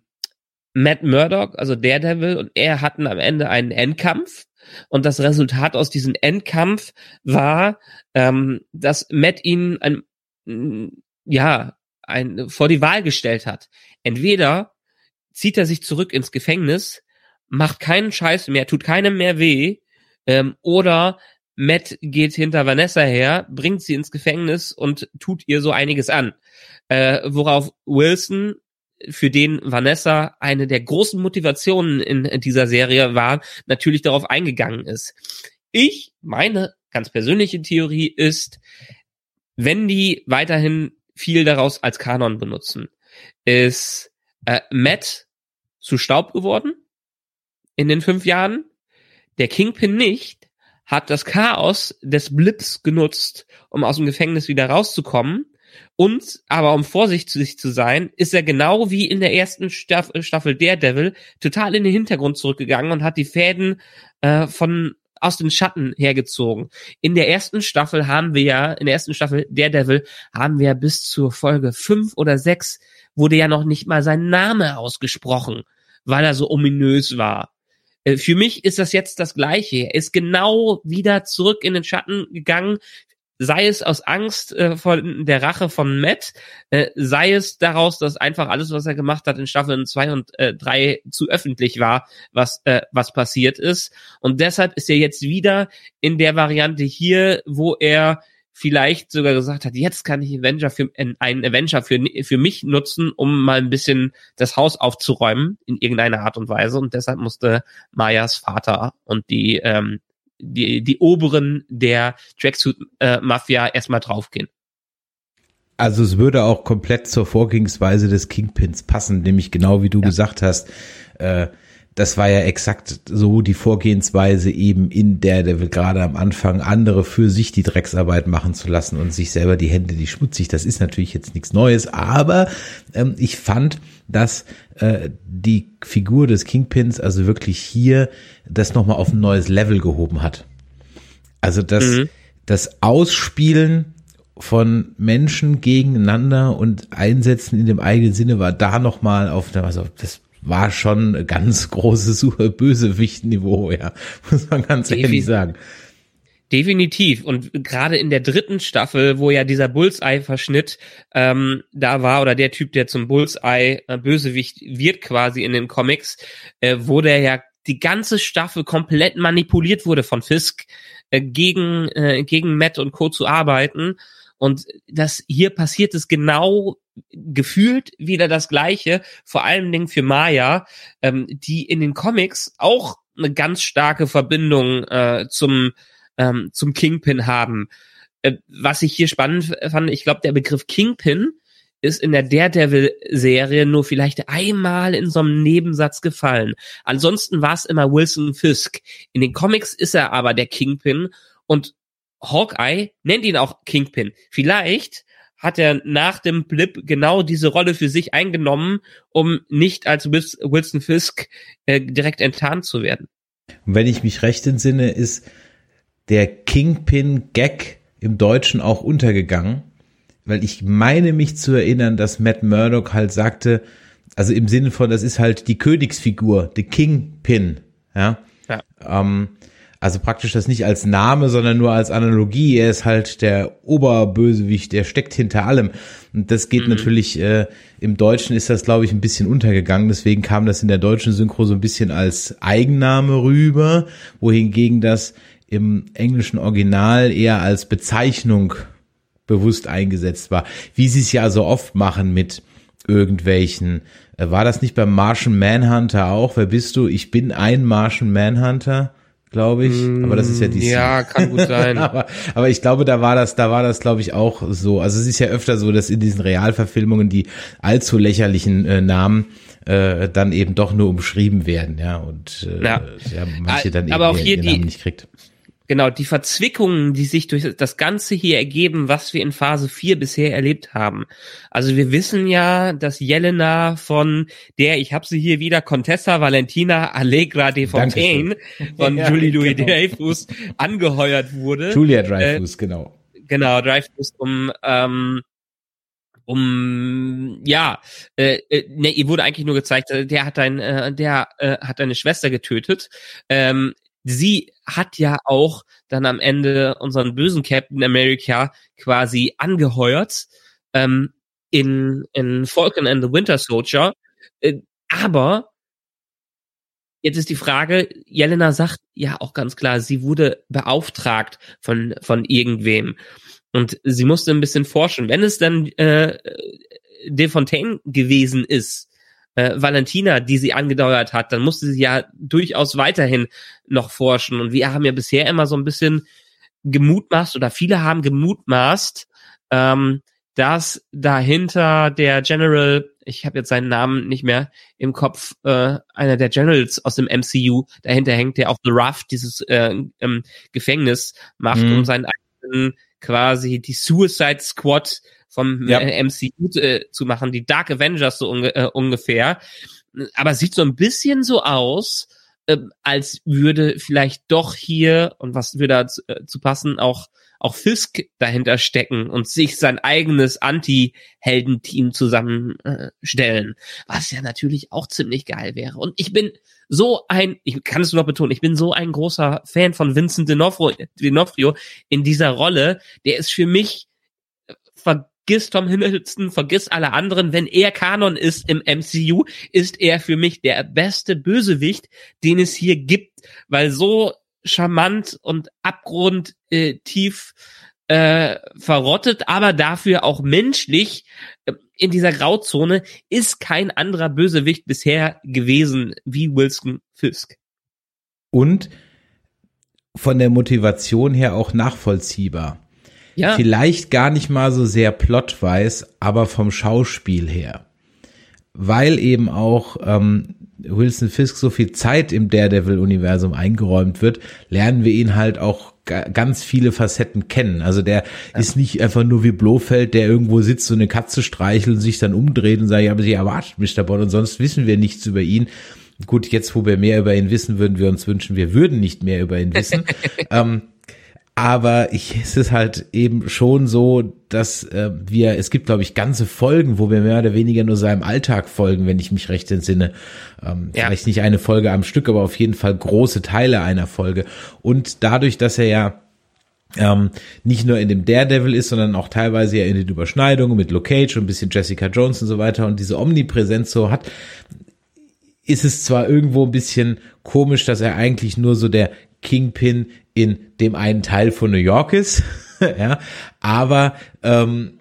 Matt Murdock, also Daredevil, und er hatten am Ende einen Endkampf. Und das Resultat aus diesem Endkampf war, ähm, dass Matt ihn ein, ja, ein, vor die Wahl gestellt hat. Entweder zieht er sich zurück ins Gefängnis, macht keinen Scheiß mehr, tut keinem mehr weh, ähm, oder Matt geht hinter Vanessa her, bringt sie ins Gefängnis und tut ihr so einiges an. Äh, worauf Wilson, für den Vanessa eine der großen Motivationen in dieser Serie war, natürlich darauf eingegangen ist. Ich, meine ganz persönliche Theorie ist, wenn die weiterhin viel daraus als Kanon benutzen, ist äh, Matt zu Staub geworden in den fünf Jahren, der Kingpin nicht, hat das Chaos des Blips genutzt, um aus dem Gefängnis wieder rauszukommen. Und, aber um vorsichtig zu sein, ist er genau wie in der ersten Staff Staffel Daredevil total in den Hintergrund zurückgegangen und hat die Fäden äh, von aus den Schatten hergezogen. In der ersten Staffel haben wir ja, in der ersten Staffel Daredevil haben wir bis zur Folge fünf oder sechs wurde ja noch nicht mal sein Name ausgesprochen, weil er so ominös war. Äh, für mich ist das jetzt das Gleiche. Er ist genau wieder zurück in den Schatten gegangen, sei es aus Angst äh, vor der Rache von Matt, äh, sei es daraus, dass einfach alles, was er gemacht hat in Staffeln zwei und äh, drei zu öffentlich war, was, äh, was passiert ist. Und deshalb ist er jetzt wieder in der Variante hier, wo er vielleicht sogar gesagt hat, jetzt kann ich Avenger für, einen Avenger für, für mich nutzen, um mal ein bisschen das Haus aufzuräumen in irgendeiner Art und Weise. Und deshalb musste Mayas Vater und die, ähm, die, die Oberen der Tracksuit-Mafia äh, erstmal draufgehen. Also es würde auch komplett zur Vorgehensweise des Kingpins passen, nämlich genau wie du ja. gesagt hast, äh, das war ja exakt so die Vorgehensweise eben in der, der will gerade am Anfang andere für sich die Drecksarbeit machen zu lassen und sich selber die Hände die schmutzig. Das ist natürlich jetzt nichts Neues, aber ähm, ich fand, dass äh, die Figur des Kingpins also wirklich hier das nochmal auf ein neues Level gehoben hat. Also das, mhm. das Ausspielen von Menschen gegeneinander und Einsetzen in dem eigenen Sinne war da nochmal auf, also das war schon ganz großes Bösewicht-Niveau, ja, muss man ganz Defin ehrlich sagen. Definitiv. Und gerade in der dritten Staffel, wo ja dieser Bullseye-Verschnitt ähm, da war, oder der Typ, der zum Bullseye-Bösewicht äh, wird quasi in den Comics, äh, wo der ja die ganze Staffel komplett manipuliert wurde von Fisk, äh, gegen, äh, gegen Matt und Co. zu arbeiten. Und das hier passiert es genau gefühlt wieder das Gleiche, vor allen Dingen für Maya, ähm, die in den Comics auch eine ganz starke Verbindung äh, zum ähm, zum Kingpin haben. Äh, was ich hier spannend fand, ich glaube, der Begriff Kingpin ist in der Daredevil-Serie nur vielleicht einmal in so einem Nebensatz gefallen. Ansonsten war es immer Wilson Fisk. In den Comics ist er aber der Kingpin und Hawkeye nennt ihn auch Kingpin. Vielleicht hat er nach dem Blip genau diese Rolle für sich eingenommen, um nicht als Wilson Fisk äh, direkt enttarnt zu werden. Und wenn ich mich recht entsinne, ist der Kingpin-Gag im Deutschen auch untergegangen, weil ich meine mich zu erinnern, dass Matt Murdock halt sagte, also im Sinne von, das ist halt die Königsfigur, the Kingpin, ja. ja. Ähm, also praktisch das nicht als Name, sondern nur als Analogie. Er ist halt der Oberbösewicht, der steckt hinter allem. Und das geht mhm. natürlich, äh, im Deutschen ist das, glaube ich, ein bisschen untergegangen. Deswegen kam das in der deutschen Synchro so ein bisschen als Eigenname rüber, wohingegen das im englischen Original eher als Bezeichnung bewusst eingesetzt war. Wie sie es ja so oft machen mit irgendwelchen. Äh, war das nicht beim Martian Manhunter auch? Wer bist du? Ich bin ein Martian Manhunter glaube ich. Aber das ist ja die. Ja, kann gut sein. aber, aber ich glaube, da war das, da war das, glaube ich, auch so. Also es ist ja öfter so, dass in diesen Realverfilmungen die allzu lächerlichen äh, Namen äh, dann eben doch nur umschrieben werden, ja. Und äh, ja. ja manche dann aber eben auch hier den Namen die, nicht kriegt. Genau, die Verzwickungen, die sich durch das Ganze hier ergeben, was wir in Phase 4 bisher erlebt haben. Also wir wissen ja, dass Jelena von der, ich habe sie hier wieder, Contessa Valentina Allegra de Fontaine von ja, Julie Louis genau. Dreyfus angeheuert wurde. Julia Dreyfus, äh, genau. Genau, Dreyfus, um ähm, um ja, äh, äh, ne, ihr wurde eigentlich nur gezeigt, äh, der hat dein, äh, der äh, hat deine Schwester getötet. Ähm, sie hat ja auch dann am Ende unseren bösen Captain America quasi angeheuert ähm, in, in Falcon and the Winter Soldier. Äh, aber jetzt ist die Frage, Jelena sagt ja auch ganz klar, sie wurde beauftragt von, von irgendwem. Und sie musste ein bisschen forschen. Wenn es dann äh, De Fontaine gewesen ist, äh, Valentina, die sie angedauert hat, dann musste sie ja durchaus weiterhin noch forschen. Und wir haben ja bisher immer so ein bisschen gemutmaßt oder viele haben gemutmaßt, ähm, dass dahinter der General, ich habe jetzt seinen Namen nicht mehr im Kopf, äh, einer der Generals aus dem MCU dahinter hängt, der auch The Raft, dieses äh, ähm, Gefängnis macht, Mhm. um seinen eigenen quasi die Suicide Squad vom Ja. äh, MCU äh, zu machen, die Dark Avengers so unge äh, ungefähr. Aber sieht so ein bisschen so aus, äh, als würde vielleicht doch hier, und was würde dazu äh, zu passen, auch auch Fisk dahinter stecken und sich sein eigenes Anti-Heldenteam zusammenstellen, was ja natürlich auch ziemlich geil wäre. Und ich bin so ein, ich kann es nur noch betonen, ich bin so ein großer Fan von Vincent D'Onofrio, in dieser Rolle. Der ist für mich, äh, vergiss Tom Hiddleston, vergiss alle anderen, wenn er Kanon ist im MCU, ist er für mich der beste Bösewicht, den es hier gibt, weil so charmant und abgrundtief äh, äh, verrottet, aber dafür auch menschlich äh, in dieser Grauzone ist kein anderer Bösewicht bisher gewesen wie Wilson Fisk. Und von der Motivation her auch nachvollziehbar. Ja, Vielleicht gar nicht mal so sehr plotwise, aber vom Schauspiel her. Weil eben auch ähm, Wilson Fisk so viel Zeit im Daredevil-Universum eingeräumt wird, lernen wir ihn halt auch ga- ganz viele Facetten kennen. Also der ist nicht einfach nur wie Blofeld, der irgendwo sitzt, so eine Katze streichelt und sich dann umdreht und sagt, ja, aber sie erwartet mich dabei und sonst wissen wir nichts über ihn. Gut, jetzt, wo wir mehr über ihn wissen, würden wir uns wünschen, wir würden nicht mehr über ihn wissen. ähm, aber ich, es ist halt eben schon so, dass äh, wir, es gibt, glaube ich, ganze Folgen, wo wir mehr oder weniger nur seinem Alltag folgen, wenn ich mich recht entsinne. Ähm, Ja. Vielleicht nicht eine Folge am Stück, aber auf jeden Fall große Teile einer Folge. Und dadurch, dass er ja ähm, nicht nur in dem Daredevil ist, sondern auch teilweise ja in den Überschneidungen mit Luke Cage und ein bisschen Jessica Jones und so weiter und diese Omnipräsenz so hat, ist es zwar irgendwo ein bisschen komisch, dass er eigentlich nur so der Kingpin in dem einen Teil von New York ist, ja, aber ähm,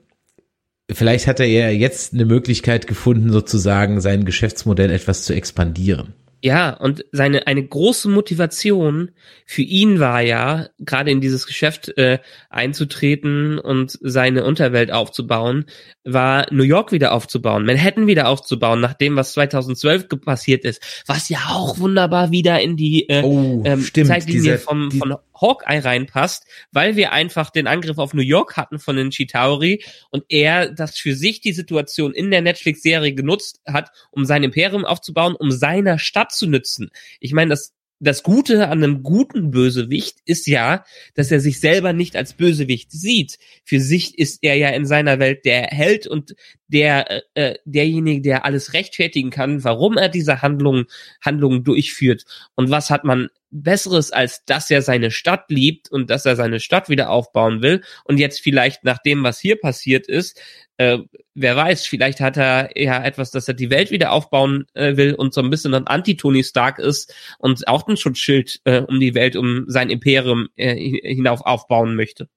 vielleicht hat er ja jetzt eine Möglichkeit gefunden, sozusagen sein Geschäftsmodell etwas zu expandieren. Ja, und seine eine große Motivation für ihn war ja, gerade in dieses Geschäft äh, einzutreten und seine Unterwelt aufzubauen, war New York wieder aufzubauen, Manhattan wieder aufzubauen, nach dem, was 2012 ge- passiert ist, was ja auch wunderbar wieder in die äh, Oh, ähm, stimmt, Zeitlinie diese- vom, die- von Hawkeye reinpasst, weil wir einfach den Angriff auf New York hatten von den Chitauri und er das für sich die Situation in der Netflix-Serie genutzt hat, um sein Imperium aufzubauen, um seiner Stadt zu nützen. Ich meine, das das Gute an einem guten Bösewicht ist ja, dass er sich selber nicht als Bösewicht sieht. Für sich ist er ja in seiner Welt der Held und der äh, äh, derjenige, der alles rechtfertigen kann, warum er diese Handlungen Handlungen durchführt. Und was hat man Besseres, als dass er seine Stadt liebt und dass er seine Stadt wieder aufbauen will und jetzt vielleicht nach dem, was hier passiert ist, äh, wer weiß, vielleicht hat er ja etwas, dass er die Welt wieder aufbauen äh, will und so ein bisschen ein Anti-Tony Stark ist und auch ein Schutzschild äh, um die Welt, um sein Imperium äh, hinauf aufbauen möchte.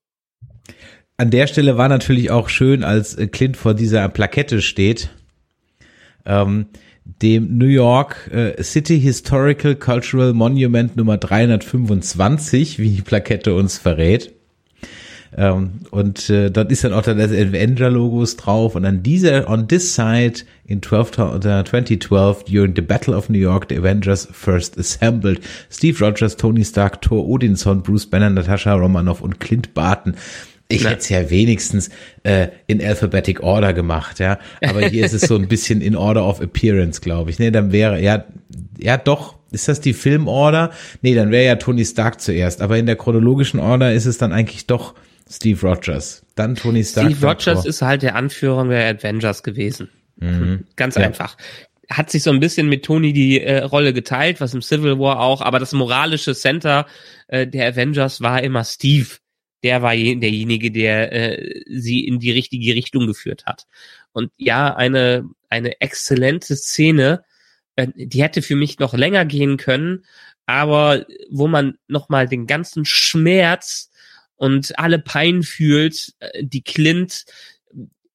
An der Stelle war natürlich auch schön, als äh, Clint vor dieser Plakette steht, ähm, dem New York äh, City Historical Cultural Monument Nummer 325, wie die Plakette uns verrät. Ähm, und äh, dort ist dann auch dann das Avenger-Logos drauf und an dieser, on this side in 12, uh, 2012, during the Battle of New York, the Avengers first assembled. Steve Rogers, Tony Stark, Thor Odinson, Bruce Banner, Natasha Romanoff und Clint Barton. Ich hätte es ja wenigstens äh, in Alphabetic Order gemacht, ja. Aber hier ist es so ein bisschen in Order of Appearance, glaube ich. Nee, dann wäre, ja, ja doch, ist das die Filmorder? Nee, dann wäre ja Tony Stark zuerst. Aber in der chronologischen Order ist es dann eigentlich doch Steve Rogers. Dann Tony Stark. Steve Rogers ist halt der Anführer der Avengers gewesen. Ganz Ja. einfach. Hat sich so ein bisschen mit Tony die äh, Rolle geteilt, was im Civil War auch, aber das moralische Center äh, der Avengers war immer Steve. Der war je, derjenige, der äh, sie in die richtige Richtung geführt hat. Und ja, eine, eine exzellente Szene, äh, die hätte für mich noch länger gehen können, aber wo man nochmal den ganzen Schmerz und alle Pein fühlt, äh, die Clint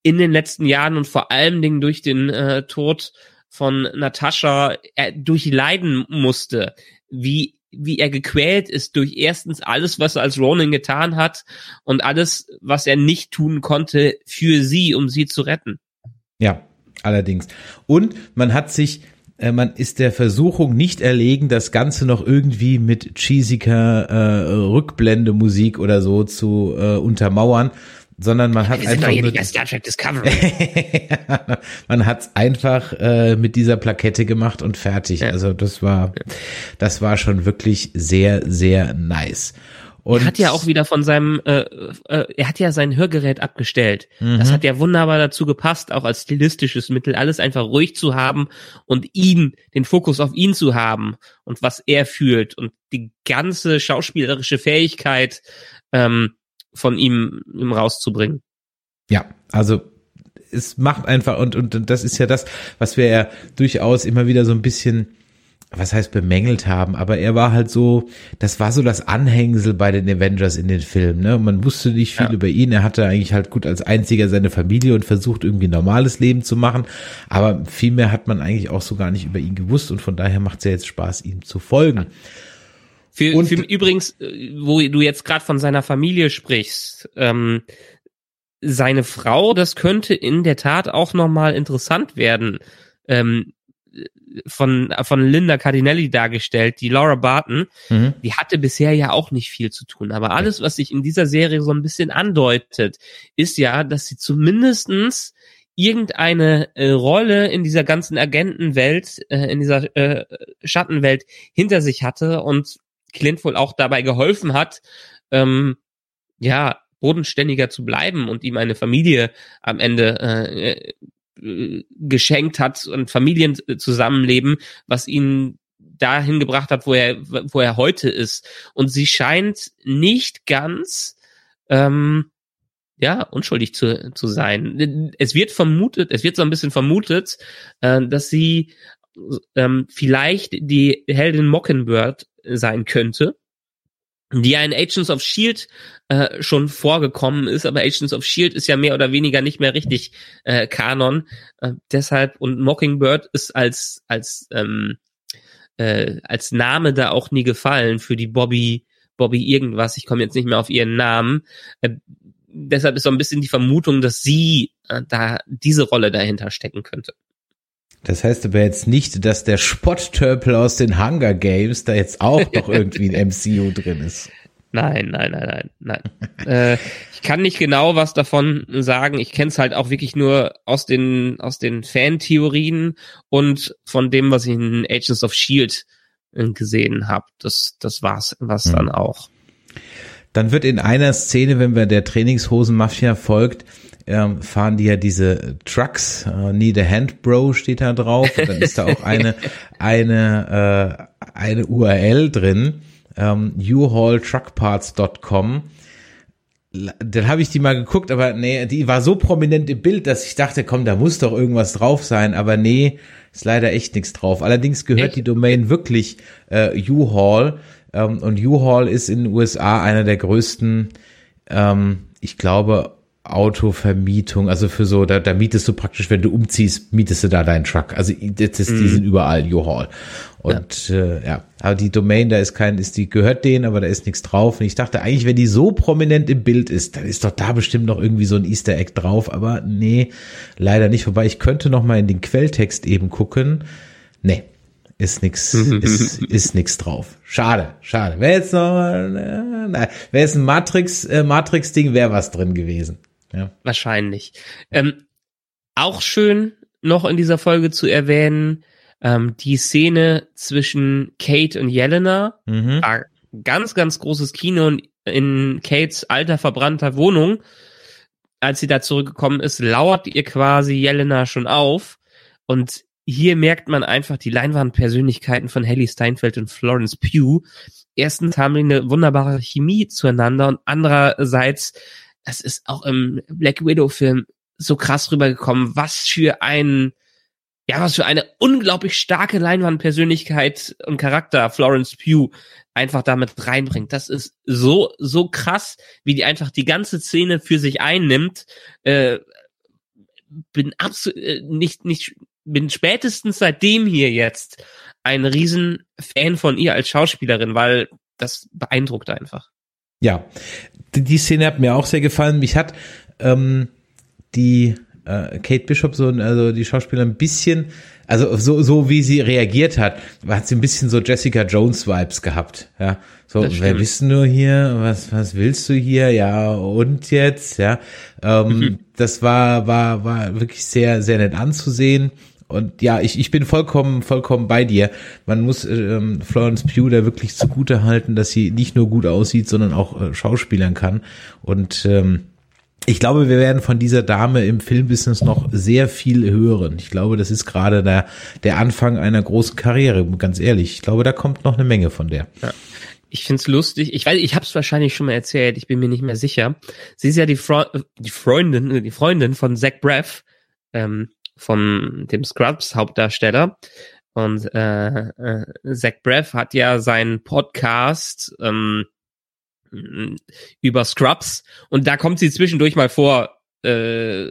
in den letzten Jahren und vor allen Dingen durch den äh, Tod von Natascha äh, durchleiden musste, wie wie er gequält ist durch erstens alles, was er als Ronin getan hat und alles, was er nicht tun konnte für sie, um sie zu retten. Ja, allerdings. Und man hat sich, äh, man ist der Versuchung nicht erlegen, das Ganze noch irgendwie mit cheesiger äh, Rückblendemusik oder so zu äh, untermauern, sondern man hat einfach nur- Star Trek Discovery. man hat's einfach äh, mit dieser Plakette gemacht und fertig. Ja. Also das war, das war schon wirklich sehr, sehr nice. Und er hat ja auch wieder von seinem, äh, äh, er hat ja sein Hörgerät abgestellt. Das hat ja wunderbar dazu gepasst, auch als stilistisches Mittel, alles einfach ruhig zu haben und ihn, den Fokus auf ihn zu haben und was er fühlt und die ganze schauspielerische Fähigkeit ähm, von ihm, rauszubringen. Ja, also es macht einfach und und das ist ja das, was wir ja durchaus immer wieder so ein bisschen was heißt bemängelt haben, aber er war halt so, das war so das Anhängsel bei den Avengers in den Filmen, ne? Man wusste nicht viel Ja. über ihn, er hatte eigentlich halt gut als einziger seine Familie und versucht irgendwie ein normales Leben zu machen, aber viel mehr hat man eigentlich auch so gar nicht über ihn gewusst und von daher macht es ja jetzt Spaß, ihm zu folgen. Für, Und- für übrigens, äh, wo du jetzt gerade von seiner Familie sprichst, ähm, seine Frau, das könnte in der Tat auch nochmal interessant werden. Ähm, von, von Linda Cardinelli dargestellt, die Laura Barton, Mhm. die hatte bisher ja auch nicht viel zu tun. Aber alles, was sich in dieser Serie so ein bisschen andeutet, ist ja, dass sie zumindestens irgendeine äh, Rolle in dieser ganzen Agentenwelt, äh, in dieser äh, Schattenwelt hinter sich hatte und Clint wohl auch dabei geholfen hat, ähm, ja, bodenständiger zu bleiben und ihm eine Familie am Ende äh, äh, geschenkt hat und Familienzusammenleben, was ihn dahin gebracht hat, wo er, wo er heute ist. Und sie scheint nicht ganz ähm, ja, unschuldig zu, zu sein. Es wird vermutet, es wird so ein bisschen vermutet, äh, dass sie ähm, vielleicht die Heldin Mockingbird sein könnte, die ja in Agents of Shield äh, schon vorgekommen ist, aber Agents of Shield ist ja mehr oder weniger nicht mehr richtig äh, Kanon. Äh, deshalb und Mockingbird ist als als ähm, äh, als Name da auch nie gefallen für die Bobby Bobby irgendwas. Ich komme jetzt nicht mehr auf ihren Namen. Äh, deshalb ist so ein bisschen die Vermutung, dass sie äh, da diese Rolle dahinter stecken könnte. Das heißt aber jetzt nicht, dass der Spotttörpel aus den Hunger Games da jetzt auch noch irgendwie ein MCU drin ist. Nein, nein, nein, nein, nein. äh, ich kann nicht genau was davon sagen. Ich kenne es halt auch wirklich nur aus den aus den Fan-Theorien und von dem, was ich in Agents of Shield äh, gesehen habe. Das das war's, was Hm. dann auch. Dann wird in einer Szene, wenn wir der Trainingshosen-Mafia folgt, ähm, fahren die ja diese Trucks, äh, Need a Hand Bro steht da drauf. Und dann ist da auch eine, eine, äh, eine URL drin, ähm, uhaultruckparts.com. Dann habe ich die mal geguckt, aber nee, die war so prominent im Bild, dass ich dachte, komm, da muss doch irgendwas drauf sein, aber nee, ist leider echt nichts drauf. Allerdings gehört Echt? die Domain wirklich äh, U-Haul ähm, und U-Haul ist in den USA einer der größten, ähm, ich glaube, Autovermietung, also für so, da, da mietest du praktisch, wenn du umziehst, mietest du da deinen Truck. Also das ist, die sind überall U-Haul. Und ja. Äh, ja, aber die Domain, da ist kein, ist die gehört denen, aber da ist nichts drauf. Und ich dachte eigentlich, wenn die so prominent im Bild ist, dann ist doch da bestimmt noch irgendwie so ein Easter Egg drauf. Aber nee, leider nicht. Wobei ich könnte noch mal in den Quelltext eben gucken. Nee, ist nix, ist, ist nix drauf. Schade, schade. Wäre jetzt noch, äh, nein, wäre jetzt ein Matrix, äh, Matrix-Ding, wäre was drin gewesen. Ja. Wahrscheinlich. Ähm, auch schön noch in dieser Folge zu erwähnen, ähm, die Szene zwischen Kate und Jelena. Mhm. War ganz, ganz großes Kino in, Kates alter verbrannter Wohnung. Als sie da zurückgekommen ist, lauert ihr quasi Jelena schon auf. Und hier merkt man einfach die Leinwandpersönlichkeiten von Haley Steinfeld und Florence Pugh. Erstens haben die eine wunderbare Chemie zueinander und andererseits, das ist auch im Black Widow Film so krass rübergekommen, was für ein, ja, was für eine unglaublich starke Leinwandpersönlichkeit und Charakter Florence Pugh einfach damit reinbringt. Das ist so, so krass, wie die einfach die ganze Szene für sich einnimmt. Äh, bin absolut äh, nicht, nicht bin spätestens seitdem hier jetzt ein riesen Fan von ihr als Schauspielerin, weil das beeindruckt einfach. Ja, die, die Szene hat mir auch sehr gefallen. Mich hat ähm, die äh, Kate Bishop so, also die Schauspielerin ein bisschen, also so so wie sie reagiert hat, hat sie ein bisschen so Jessica Jones Vibes gehabt, ja. So, wer bist du nur hier? Was was willst du hier? Ja und jetzt, ja. Ähm, mhm. Das war war war wirklich sehr sehr nett anzusehen. Und ja, ich, ich bin vollkommen, vollkommen bei dir. Man muss ähm, Florence Pugh da wirklich zugute halten, dass sie nicht nur gut aussieht, sondern auch äh, schauspielern kann. Und ähm, ich glaube, wir werden von dieser Dame im Filmbusiness noch sehr viel hören. Ich glaube, das ist gerade der, der Anfang einer großen Karriere, ganz ehrlich. Ich glaube, da kommt noch eine Menge von der. Ja. Ich find's lustig. Ich weiß, ich habe es wahrscheinlich schon mal erzählt. Ich bin mir nicht mehr sicher. Sie ist ja die, Fre die Freundin, die Freundin von Zach Braff, ähm, von dem Scrubs Hauptdarsteller. Und äh, äh, Zach Braff hat ja seinen Podcast ähm, über Scrubs und da kommt sie zwischendurch mal vor. Äh,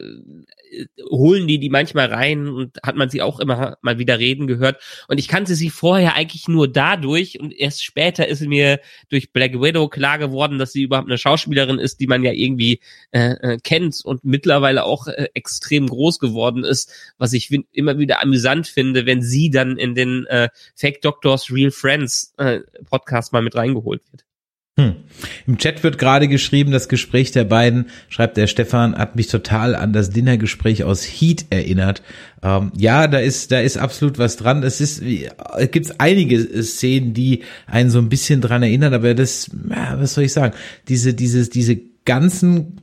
holen die die manchmal rein und hat man sie auch immer mal wieder reden gehört. Und ich kannte sie vorher eigentlich nur dadurch und erst später ist mir durch Black Widow klar geworden, dass sie überhaupt eine Schauspielerin ist, die man ja irgendwie äh, äh, kennt und mittlerweile auch äh, extrem groß geworden ist, was ich immer wieder amüsant finde, wenn sie dann in den äh, Fake Doctors Real Friends äh, Podcast mal mit reingeholt wird. Hm. Im Chat wird gerade geschrieben, das Gespräch der beiden, schreibt der Stefan, hat mich total an das Dinnergespräch aus Heat erinnert. Ähm, ja, da ist, da ist absolut was dran. Es ist, es gibt einige Szenen, die einen so ein bisschen dran erinnern, aber das, ja, was soll ich sagen? Diese, dieses, diese ganzen,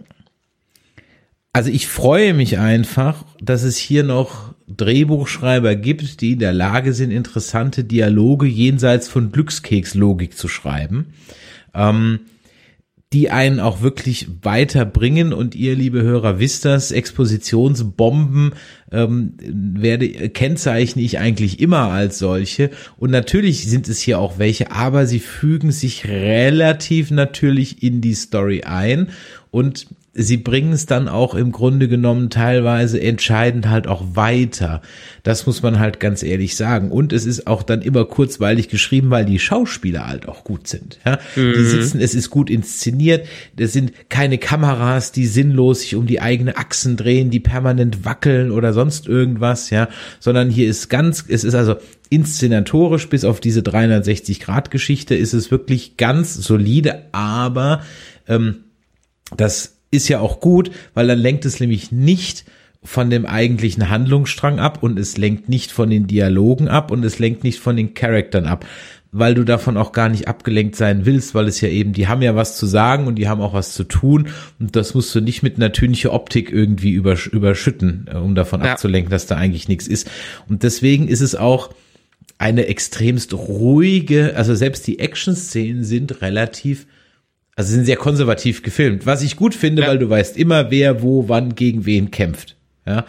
also ich freue mich einfach, dass es hier noch Drehbuchschreiber gibt, die in der Lage sind, interessante Dialoge jenseits von Glückskekslogik zu schreiben ähm, die einen auch wirklich weiterbringen und ihr, liebe Hörer, wisst das, Expositionsbomben ähm, werde, kennzeichne ich eigentlich immer als solche. Und natürlich sind es hier auch welche, aber sie fügen sich relativ natürlich in die Story ein und sie bringen es dann auch im Grunde genommen teilweise entscheidend halt auch weiter. Das muss man halt ganz ehrlich sagen. Und es ist auch dann immer kurzweilig geschrieben, weil die Schauspieler halt auch gut sind. Ja? Mhm. Die sitzen, es ist gut inszeniert. Es sind keine Kameras, die sinnlos sich um die eigene Achsen drehen, die permanent wackeln oder sonst irgendwas, ja, sondern hier ist ganz, es ist also inszenatorisch bis auf diese 360 Grad Geschichte ist es wirklich ganz solide, aber ähm, das ist ja auch gut, weil dann lenkt es nämlich nicht von dem eigentlichen Handlungsstrang ab und es lenkt nicht von den Dialogen ab und es lenkt nicht von den Charaktern ab, weil du davon auch gar nicht abgelenkt sein willst, weil es ja eben, die haben ja was zu sagen und die haben auch was zu tun und das musst du nicht mit natürlicher Optik irgendwie übersch überschütten, äh, um davon ja. abzulenken, dass da eigentlich nichts ist. Und deswegen ist es auch eine extremst ruhige, also selbst die Action-Szenen sind relativ also sind sehr konservativ gefilmt, was ich gut finde, ja. weil du weißt immer, wer wo wann gegen wen kämpft. Ja,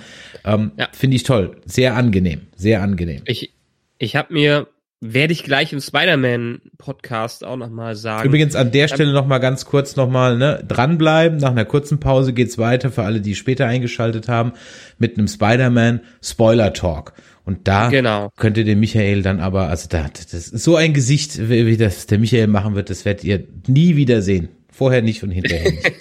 ähm, ja. finde ich toll, sehr angenehm, sehr angenehm. Ich ich habe mir werde ich gleich im Spider-Man-Podcast auch nochmal sagen. Übrigens an der Stelle nochmal ganz kurz nochmal, ne, dranbleiben. Nach einer kurzen Pause geht's weiter für alle, die später eingeschaltet haben, mit einem Spider-Man Spoiler-Talk. Und da genau. könnte der Michael dann aber, also da, das ist so ein Gesicht, wie das der Michael machen wird, das werdet ihr nie wieder sehen. Vorher nicht und hinterher nicht.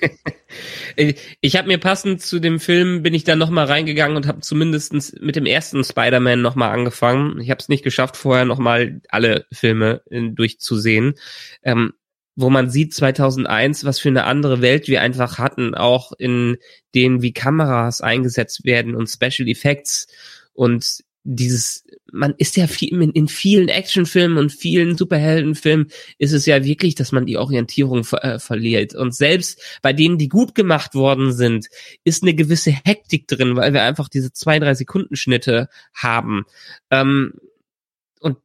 ich habe mir passend zu dem Film bin ich dann noch mal reingegangen und habe zumindestens mit dem ersten Spider-Man noch mal angefangen. Ich habe es nicht geschafft, vorher noch mal alle Filme äh, durchzusehen. Ähm, wo man sieht 2001, was für eine andere Welt wir einfach hatten, auch in denen wie Kameras eingesetzt werden und Special Effects und dieses, man ist ja viel, in vielen Actionfilmen und vielen Superheldenfilmen ist es ja wirklich, dass man die Orientierung ver äh, verliert. Und selbst bei denen, die gut gemacht worden sind, ist eine gewisse Hektik drin, weil wir einfach diese zwei, drei Sekunden Schnitte haben. Ähm, und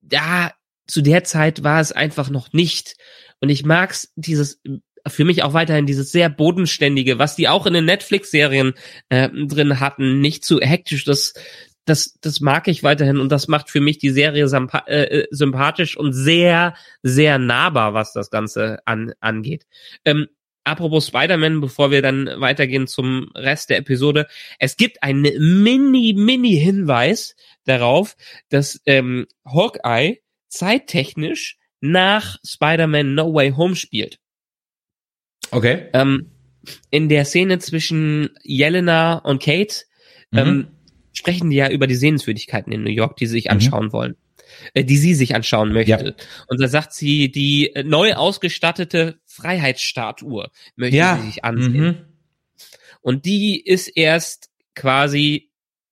da, zu der Zeit war es einfach noch nicht. Und ich mag's, dieses für mich auch weiterhin dieses sehr bodenständige, was die auch in den Netflix-Serien äh, drin hatten, nicht zu hektisch, das das, das mag ich weiterhin und das macht für mich die Serie äh, äh, sympathisch und sehr, sehr nahbar, was das Ganze an, angeht. Ähm, apropos Spider-Man, bevor wir dann weitergehen zum Rest der Episode. Es gibt einen mini, mini Hinweis darauf, dass ähm, Hawkeye zeittechnisch nach Spider-Man No Way Home spielt. Okay. Ähm, in der Szene zwischen Jelena und Kate ähm, Mhm. Sprechen die ja über die Sehenswürdigkeiten in New York, die sie sich Mhm. anschauen wollen. Äh, die sie sich anschauen möchte. Ja. Und da sagt sie, die äh, neu ausgestattete Freiheitsstatue möchte Ja. sie sich ansehen. Mhm. Und die ist erst quasi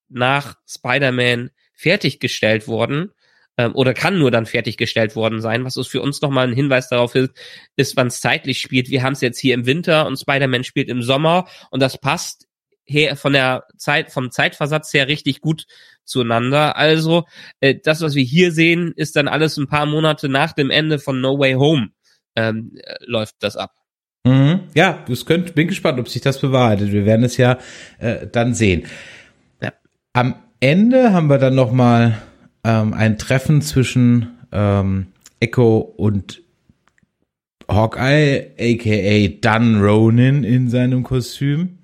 nach Spider-Man fertiggestellt worden ähm, oder kann nur dann fertiggestellt worden sein, was es für uns nochmal ein Hinweis darauf ist, ist wann es zeitlich spielt. Wir haben es jetzt hier im Winter und Spider-Man spielt im Sommer und das passt her von der Zeit, vom Zeitversatz her richtig gut zueinander. Also äh, das, was wir hier sehen, ist dann alles ein paar Monate nach dem Ende von No Way Home ähm, äh, läuft das ab. Mhm. Ja, das könnt, bin gespannt, ob sich das bewahrheitet. Wir werden es ja äh, dann sehen. Ja. Am Ende haben wir dann noch mal ähm, ein Treffen zwischen ähm, Echo und Hawkeye, aka Dun Ronin in seinem Kostüm.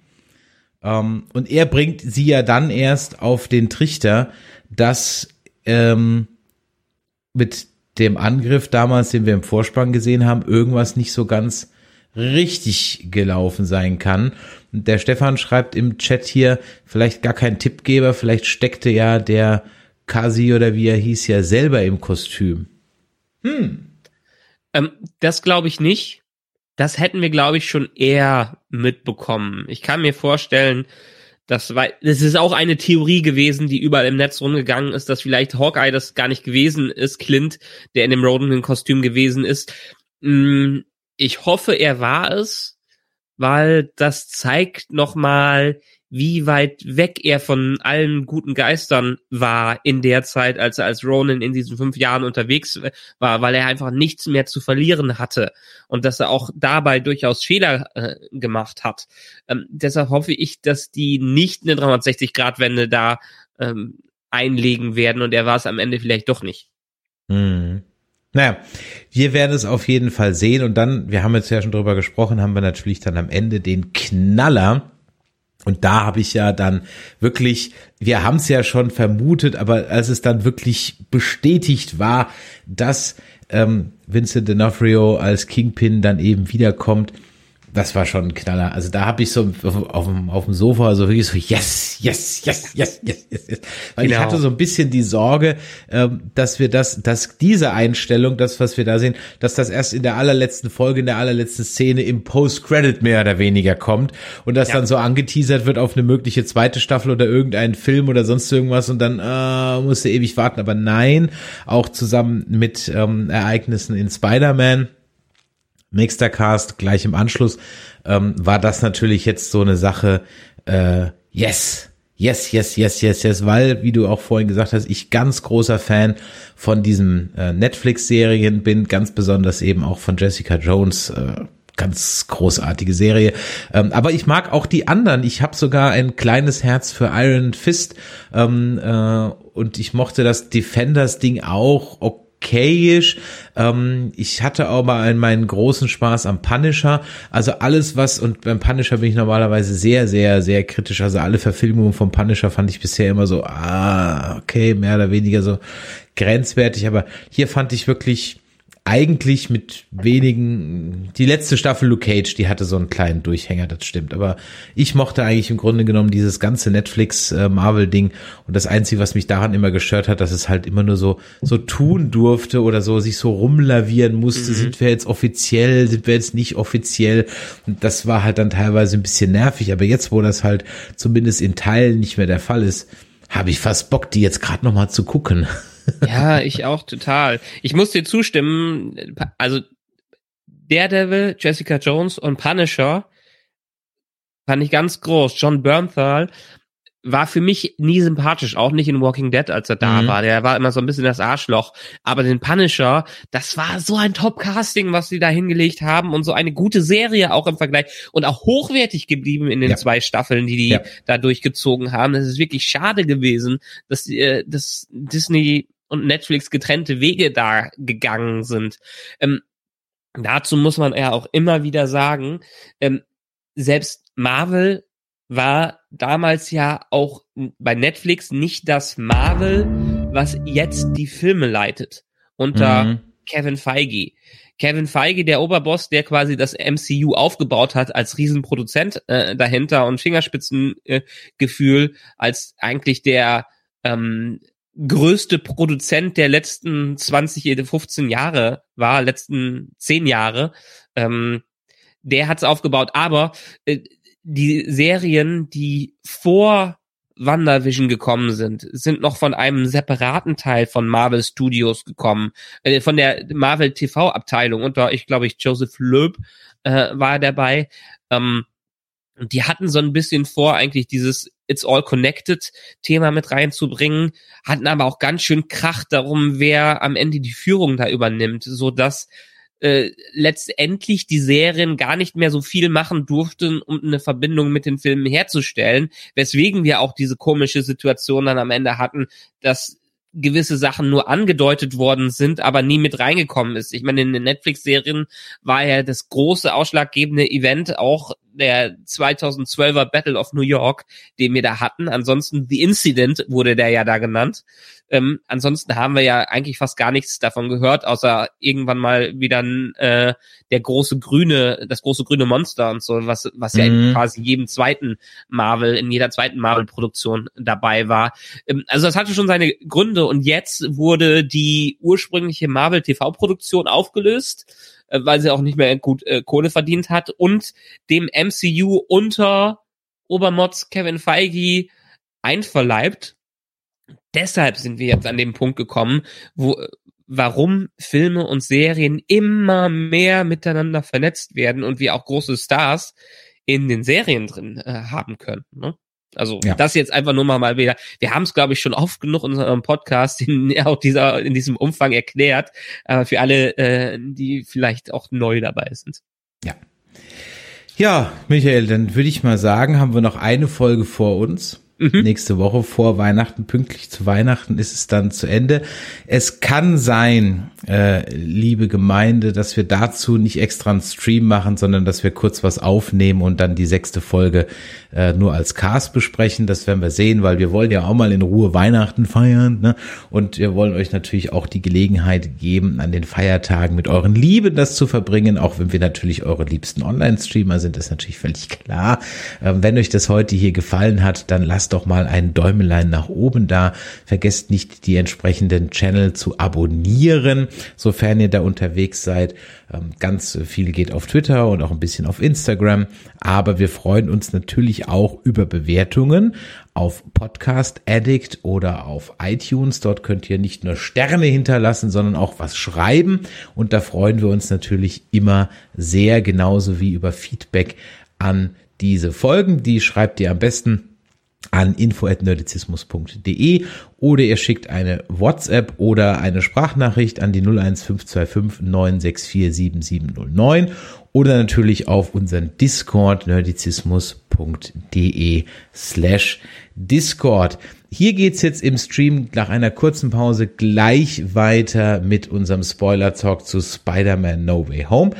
Ähm, und er bringt sie ja dann erst auf den Trichter, dass ähm, mit dem Angriff damals, den wir im Vorspann gesehen haben, irgendwas nicht so ganz richtig gelaufen sein kann. Der Stefan schreibt im Chat hier, vielleicht gar kein Tippgeber, vielleicht steckte ja der Kasi oder wie er hieß ja selber im Kostüm. Ähm, das glaube ich nicht. Das hätten wir, glaube ich, schon eher mitbekommen. Ich kann mir vorstellen, dass, weil, das ist auch eine Theorie gewesen, die überall im Netz rumgegangen ist, dass vielleicht Hawkeye das gar nicht gewesen ist, Clint, der in dem Rodan-Kostüm gewesen ist. Mm, Ich hoffe, er war es, weil das zeigt nochmal, wie weit weg er von allen guten Geistern war in der Zeit, als er als Ronin in diesen fünf Jahren unterwegs war, weil er einfach nichts mehr zu verlieren hatte und dass er auch dabei durchaus Fehler äh, gemacht hat. Ähm, deshalb hoffe ich, dass die nicht eine 360-Grad-Wende da ähm, einlegen werden und er war es am Ende vielleicht doch nicht. Hm. Naja, wir werden es auf jeden Fall sehen und dann, wir haben jetzt ja schon drüber gesprochen, haben wir natürlich dann am Ende den Knaller. Und da habe ich ja dann wirklich, wir haben es ja schon vermutet, aber als es dann wirklich bestätigt war, dass ähm, Vincent D'Onofrio als Kingpin dann eben wiederkommt, das war schon ein Knaller. Also da habe ich so auf, auf, dem, auf dem Sofa so wirklich so yes, yes, yes, yes, yes, yes, yes. Weil ich Genau. hatte so ein bisschen die Sorge, ähm, dass wir das, dass diese Einstellung, das, was wir da sehen, dass das erst in der allerletzten Folge, in der allerletzten Szene im Post-Credit mehr oder weniger kommt und das Ja. dann so angeteasert wird auf eine mögliche zweite Staffel oder irgendeinen Film oder sonst irgendwas und dann äh, musste ewig warten. Aber nein, auch zusammen mit ähm, Ereignissen in Spider-Man. Nächster Cast gleich im Anschluss ähm, war das natürlich jetzt so eine Sache. Äh, yes, yes, yes, yes, yes, yes, weil wie du auch vorhin gesagt hast, ich ganz großer Fan von diesen äh, Netflix-Serien bin, ganz besonders eben auch von Jessica Jones. Äh, ganz großartige Serie. Ähm, aber ich mag auch die anderen. Ich habe sogar ein kleines Herz für Iron Fist ähm, äh, und ich mochte das Defenders-Ding auch. Okayisch. Ähm, ich hatte aber einen, meinen großen Spaß am Punisher. Also alles was, und beim Punisher bin ich normalerweise sehr, sehr, sehr kritisch. Also alle Verfilmungen vom Punisher fand ich bisher immer so, ah, okay, mehr oder weniger so grenzwertig. Aber hier fand ich wirklich eigentlich mit wenigen, die letzte Staffel Luke Cage, die hatte so einen kleinen Durchhänger, das stimmt. Aber ich mochte eigentlich im Grunde genommen dieses ganze Netflix-Marvel-Ding. Und das Einzige, was mich daran immer gestört hat, dass es halt immer nur so, so tun durfte oder so sich so rumlavieren musste. Sind wir jetzt offiziell, sind wir jetzt nicht offiziell? Und das war halt dann teilweise ein bisschen nervig. Aber jetzt, wo das halt zumindest in Teilen nicht mehr der Fall ist, habe ich fast Bock, die jetzt gerade noch mal zu gucken. Ja, ich auch total. Ich muss dir zustimmen, also Daredevil, Jessica Jones und Punisher fand ich ganz groß. John Bernthal war für mich nie sympathisch, auch nicht in Walking Dead, als er da Mhm. war. Der war immer so ein bisschen das Arschloch. Aber den Punisher, das war so ein Top-Casting, was sie da hingelegt haben und so eine gute Serie auch im Vergleich und auch hochwertig geblieben in den Ja. zwei Staffeln, die die Ja. da durchgezogen haben. Das ist wirklich schade gewesen, dass, äh, dass Disney und Netflix getrennte Wege da gegangen sind. Ähm, dazu muss man ja auch immer wieder sagen, ähm, selbst Marvel war damals ja auch bei Netflix nicht das Marvel, was jetzt die Filme leitet unter mhm. Kevin Feige. Kevin Feige, der Oberboss, der quasi das MCU aufgebaut hat als Riesenproduzent äh, dahinter und Fingerspitzengefühl äh, als eigentlich der ähm, größte Produzent der letzten 20, 15 Jahre war, letzten 10 Jahre. Ähm, der hat es aufgebaut, aber äh, die Serien, die vor WandaVision gekommen sind, sind noch von einem separaten Teil von Marvel Studios gekommen, äh, von der Marvel TV Abteilung unter, ich glaube ich, Joseph Loeb äh, war dabei. Ähm, die hatten so ein bisschen vor, eigentlich dieses It's All Connected Thema mit reinzubringen, hatten aber auch ganz schön Krach darum, wer am Ende die Führung da übernimmt, so dass äh, letztendlich die Serien gar nicht mehr so viel machen durften, um eine Verbindung mit den Filmen herzustellen, weswegen wir auch diese komische Situation dann am Ende hatten, dass gewisse Sachen nur angedeutet worden sind, aber nie mit reingekommen ist. Ich meine, in den Netflix-Serien war ja das große ausschlaggebende Event auch der 2012er Battle of New York, den wir da hatten. Ansonsten The Incident wurde der ja da genannt. Ähm, ansonsten haben wir ja eigentlich fast gar nichts davon gehört, außer irgendwann mal wieder äh, der große grüne, das große grüne Monster und so, was, was mhm. ja in quasi jedem zweiten Marvel, in jeder zweiten Marvel-Produktion dabei war. Ähm, also das hatte schon seine Gründe und jetzt wurde die ursprüngliche Marvel TV-Produktion aufgelöst äh, weil sie auch nicht mehr gut äh, Kohle verdient hat und dem MCU unter Obermods Kevin Feige einverleibt. Deshalb sind wir jetzt an dem Punkt gekommen, wo warum Filme und Serien immer mehr miteinander vernetzt werden und wir auch große Stars in den Serien drin äh, haben können. Ne? Also ja. das jetzt einfach nur mal, mal wieder. Wir haben es, glaube ich, schon oft genug in unserem Podcast in auch dieser in diesem Umfang erklärt, aber für alle, äh, die vielleicht auch neu dabei sind. Ja. Ja, Michael, dann würde ich mal sagen, haben wir noch eine Folge vor uns. Mhm. Nächste Woche vor Weihnachten, pünktlich zu Weihnachten ist es dann zu Ende. Es kann sein, äh, liebe Gemeinde, dass wir dazu nicht extra einen Stream machen, sondern dass wir kurz was aufnehmen und dann die sechste Folge äh, nur als Cast besprechen. Das werden wir sehen, weil wir wollen ja auch mal in Ruhe Weihnachten feiern. Ne? Und wir wollen euch natürlich auch die Gelegenheit geben, an den Feiertagen mit euren Lieben das zu verbringen, auch wenn wir natürlich eure liebsten Online-Streamer sind, ist natürlich völlig klar. Ähm, wenn euch das heute hier gefallen hat, dann lasst doch mal ein Däumelein nach oben da. Vergesst nicht, die entsprechenden Channel zu abonnieren, sofern ihr da unterwegs seid. Ähm, ganz viel geht auf Twitter und auch ein bisschen auf Instagram. Aber wir freuen uns natürlich auch über Bewertungen auf Podcast Addict oder auf iTunes. Dort könnt ihr nicht nur Sterne hinterlassen, sondern auch was schreiben. Und da freuen wir uns natürlich immer sehr, genauso wie über Feedback an diese Folgen. Die schreibt ihr am besten an info@nerdizismus.de oder ihr schickt eine WhatsApp oder eine Sprachnachricht an die 01525 964 7709 oder natürlich auf unseren Discord nerdizismus.de slash Discord. Hier geht's jetzt im Stream nach einer kurzen Pause gleich weiter mit unserem Spoiler-Talk zu Spider-Man No Way Home.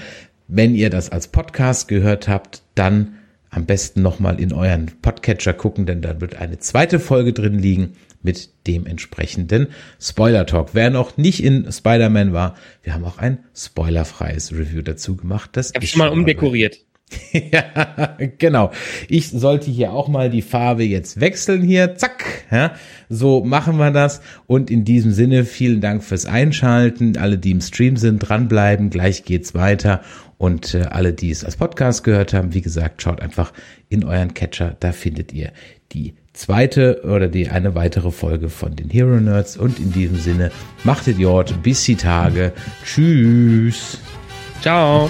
Wenn ihr das als Podcast gehört habt, dann am besten nochmal in euren Podcatcher gucken, denn da wird eine zweite Folge drin liegen mit dem entsprechenden Spoiler-Talk. Wer noch nicht in Spider-Man war, wir haben auch ein spoilerfreies Review dazu gemacht. Das ich habe schon mal umdekoriert. ja, genau. Ich sollte hier auch mal die Farbe jetzt wechseln hier. Zack. Ja, so machen wir das. Und in diesem Sinne vielen Dank fürs Einschalten. Alle, die im Stream sind, dranbleiben. Gleich geht's weiter. Und äh, alle, die es als Podcast gehört haben, wie gesagt, schaut einfach in euren Catcher. Da findet ihr die zweite oder die eine weitere Folge von den Hero Nerds. Und in diesem Sinne, macht Idiot. Bis die Tage. Tschüss. Ciao.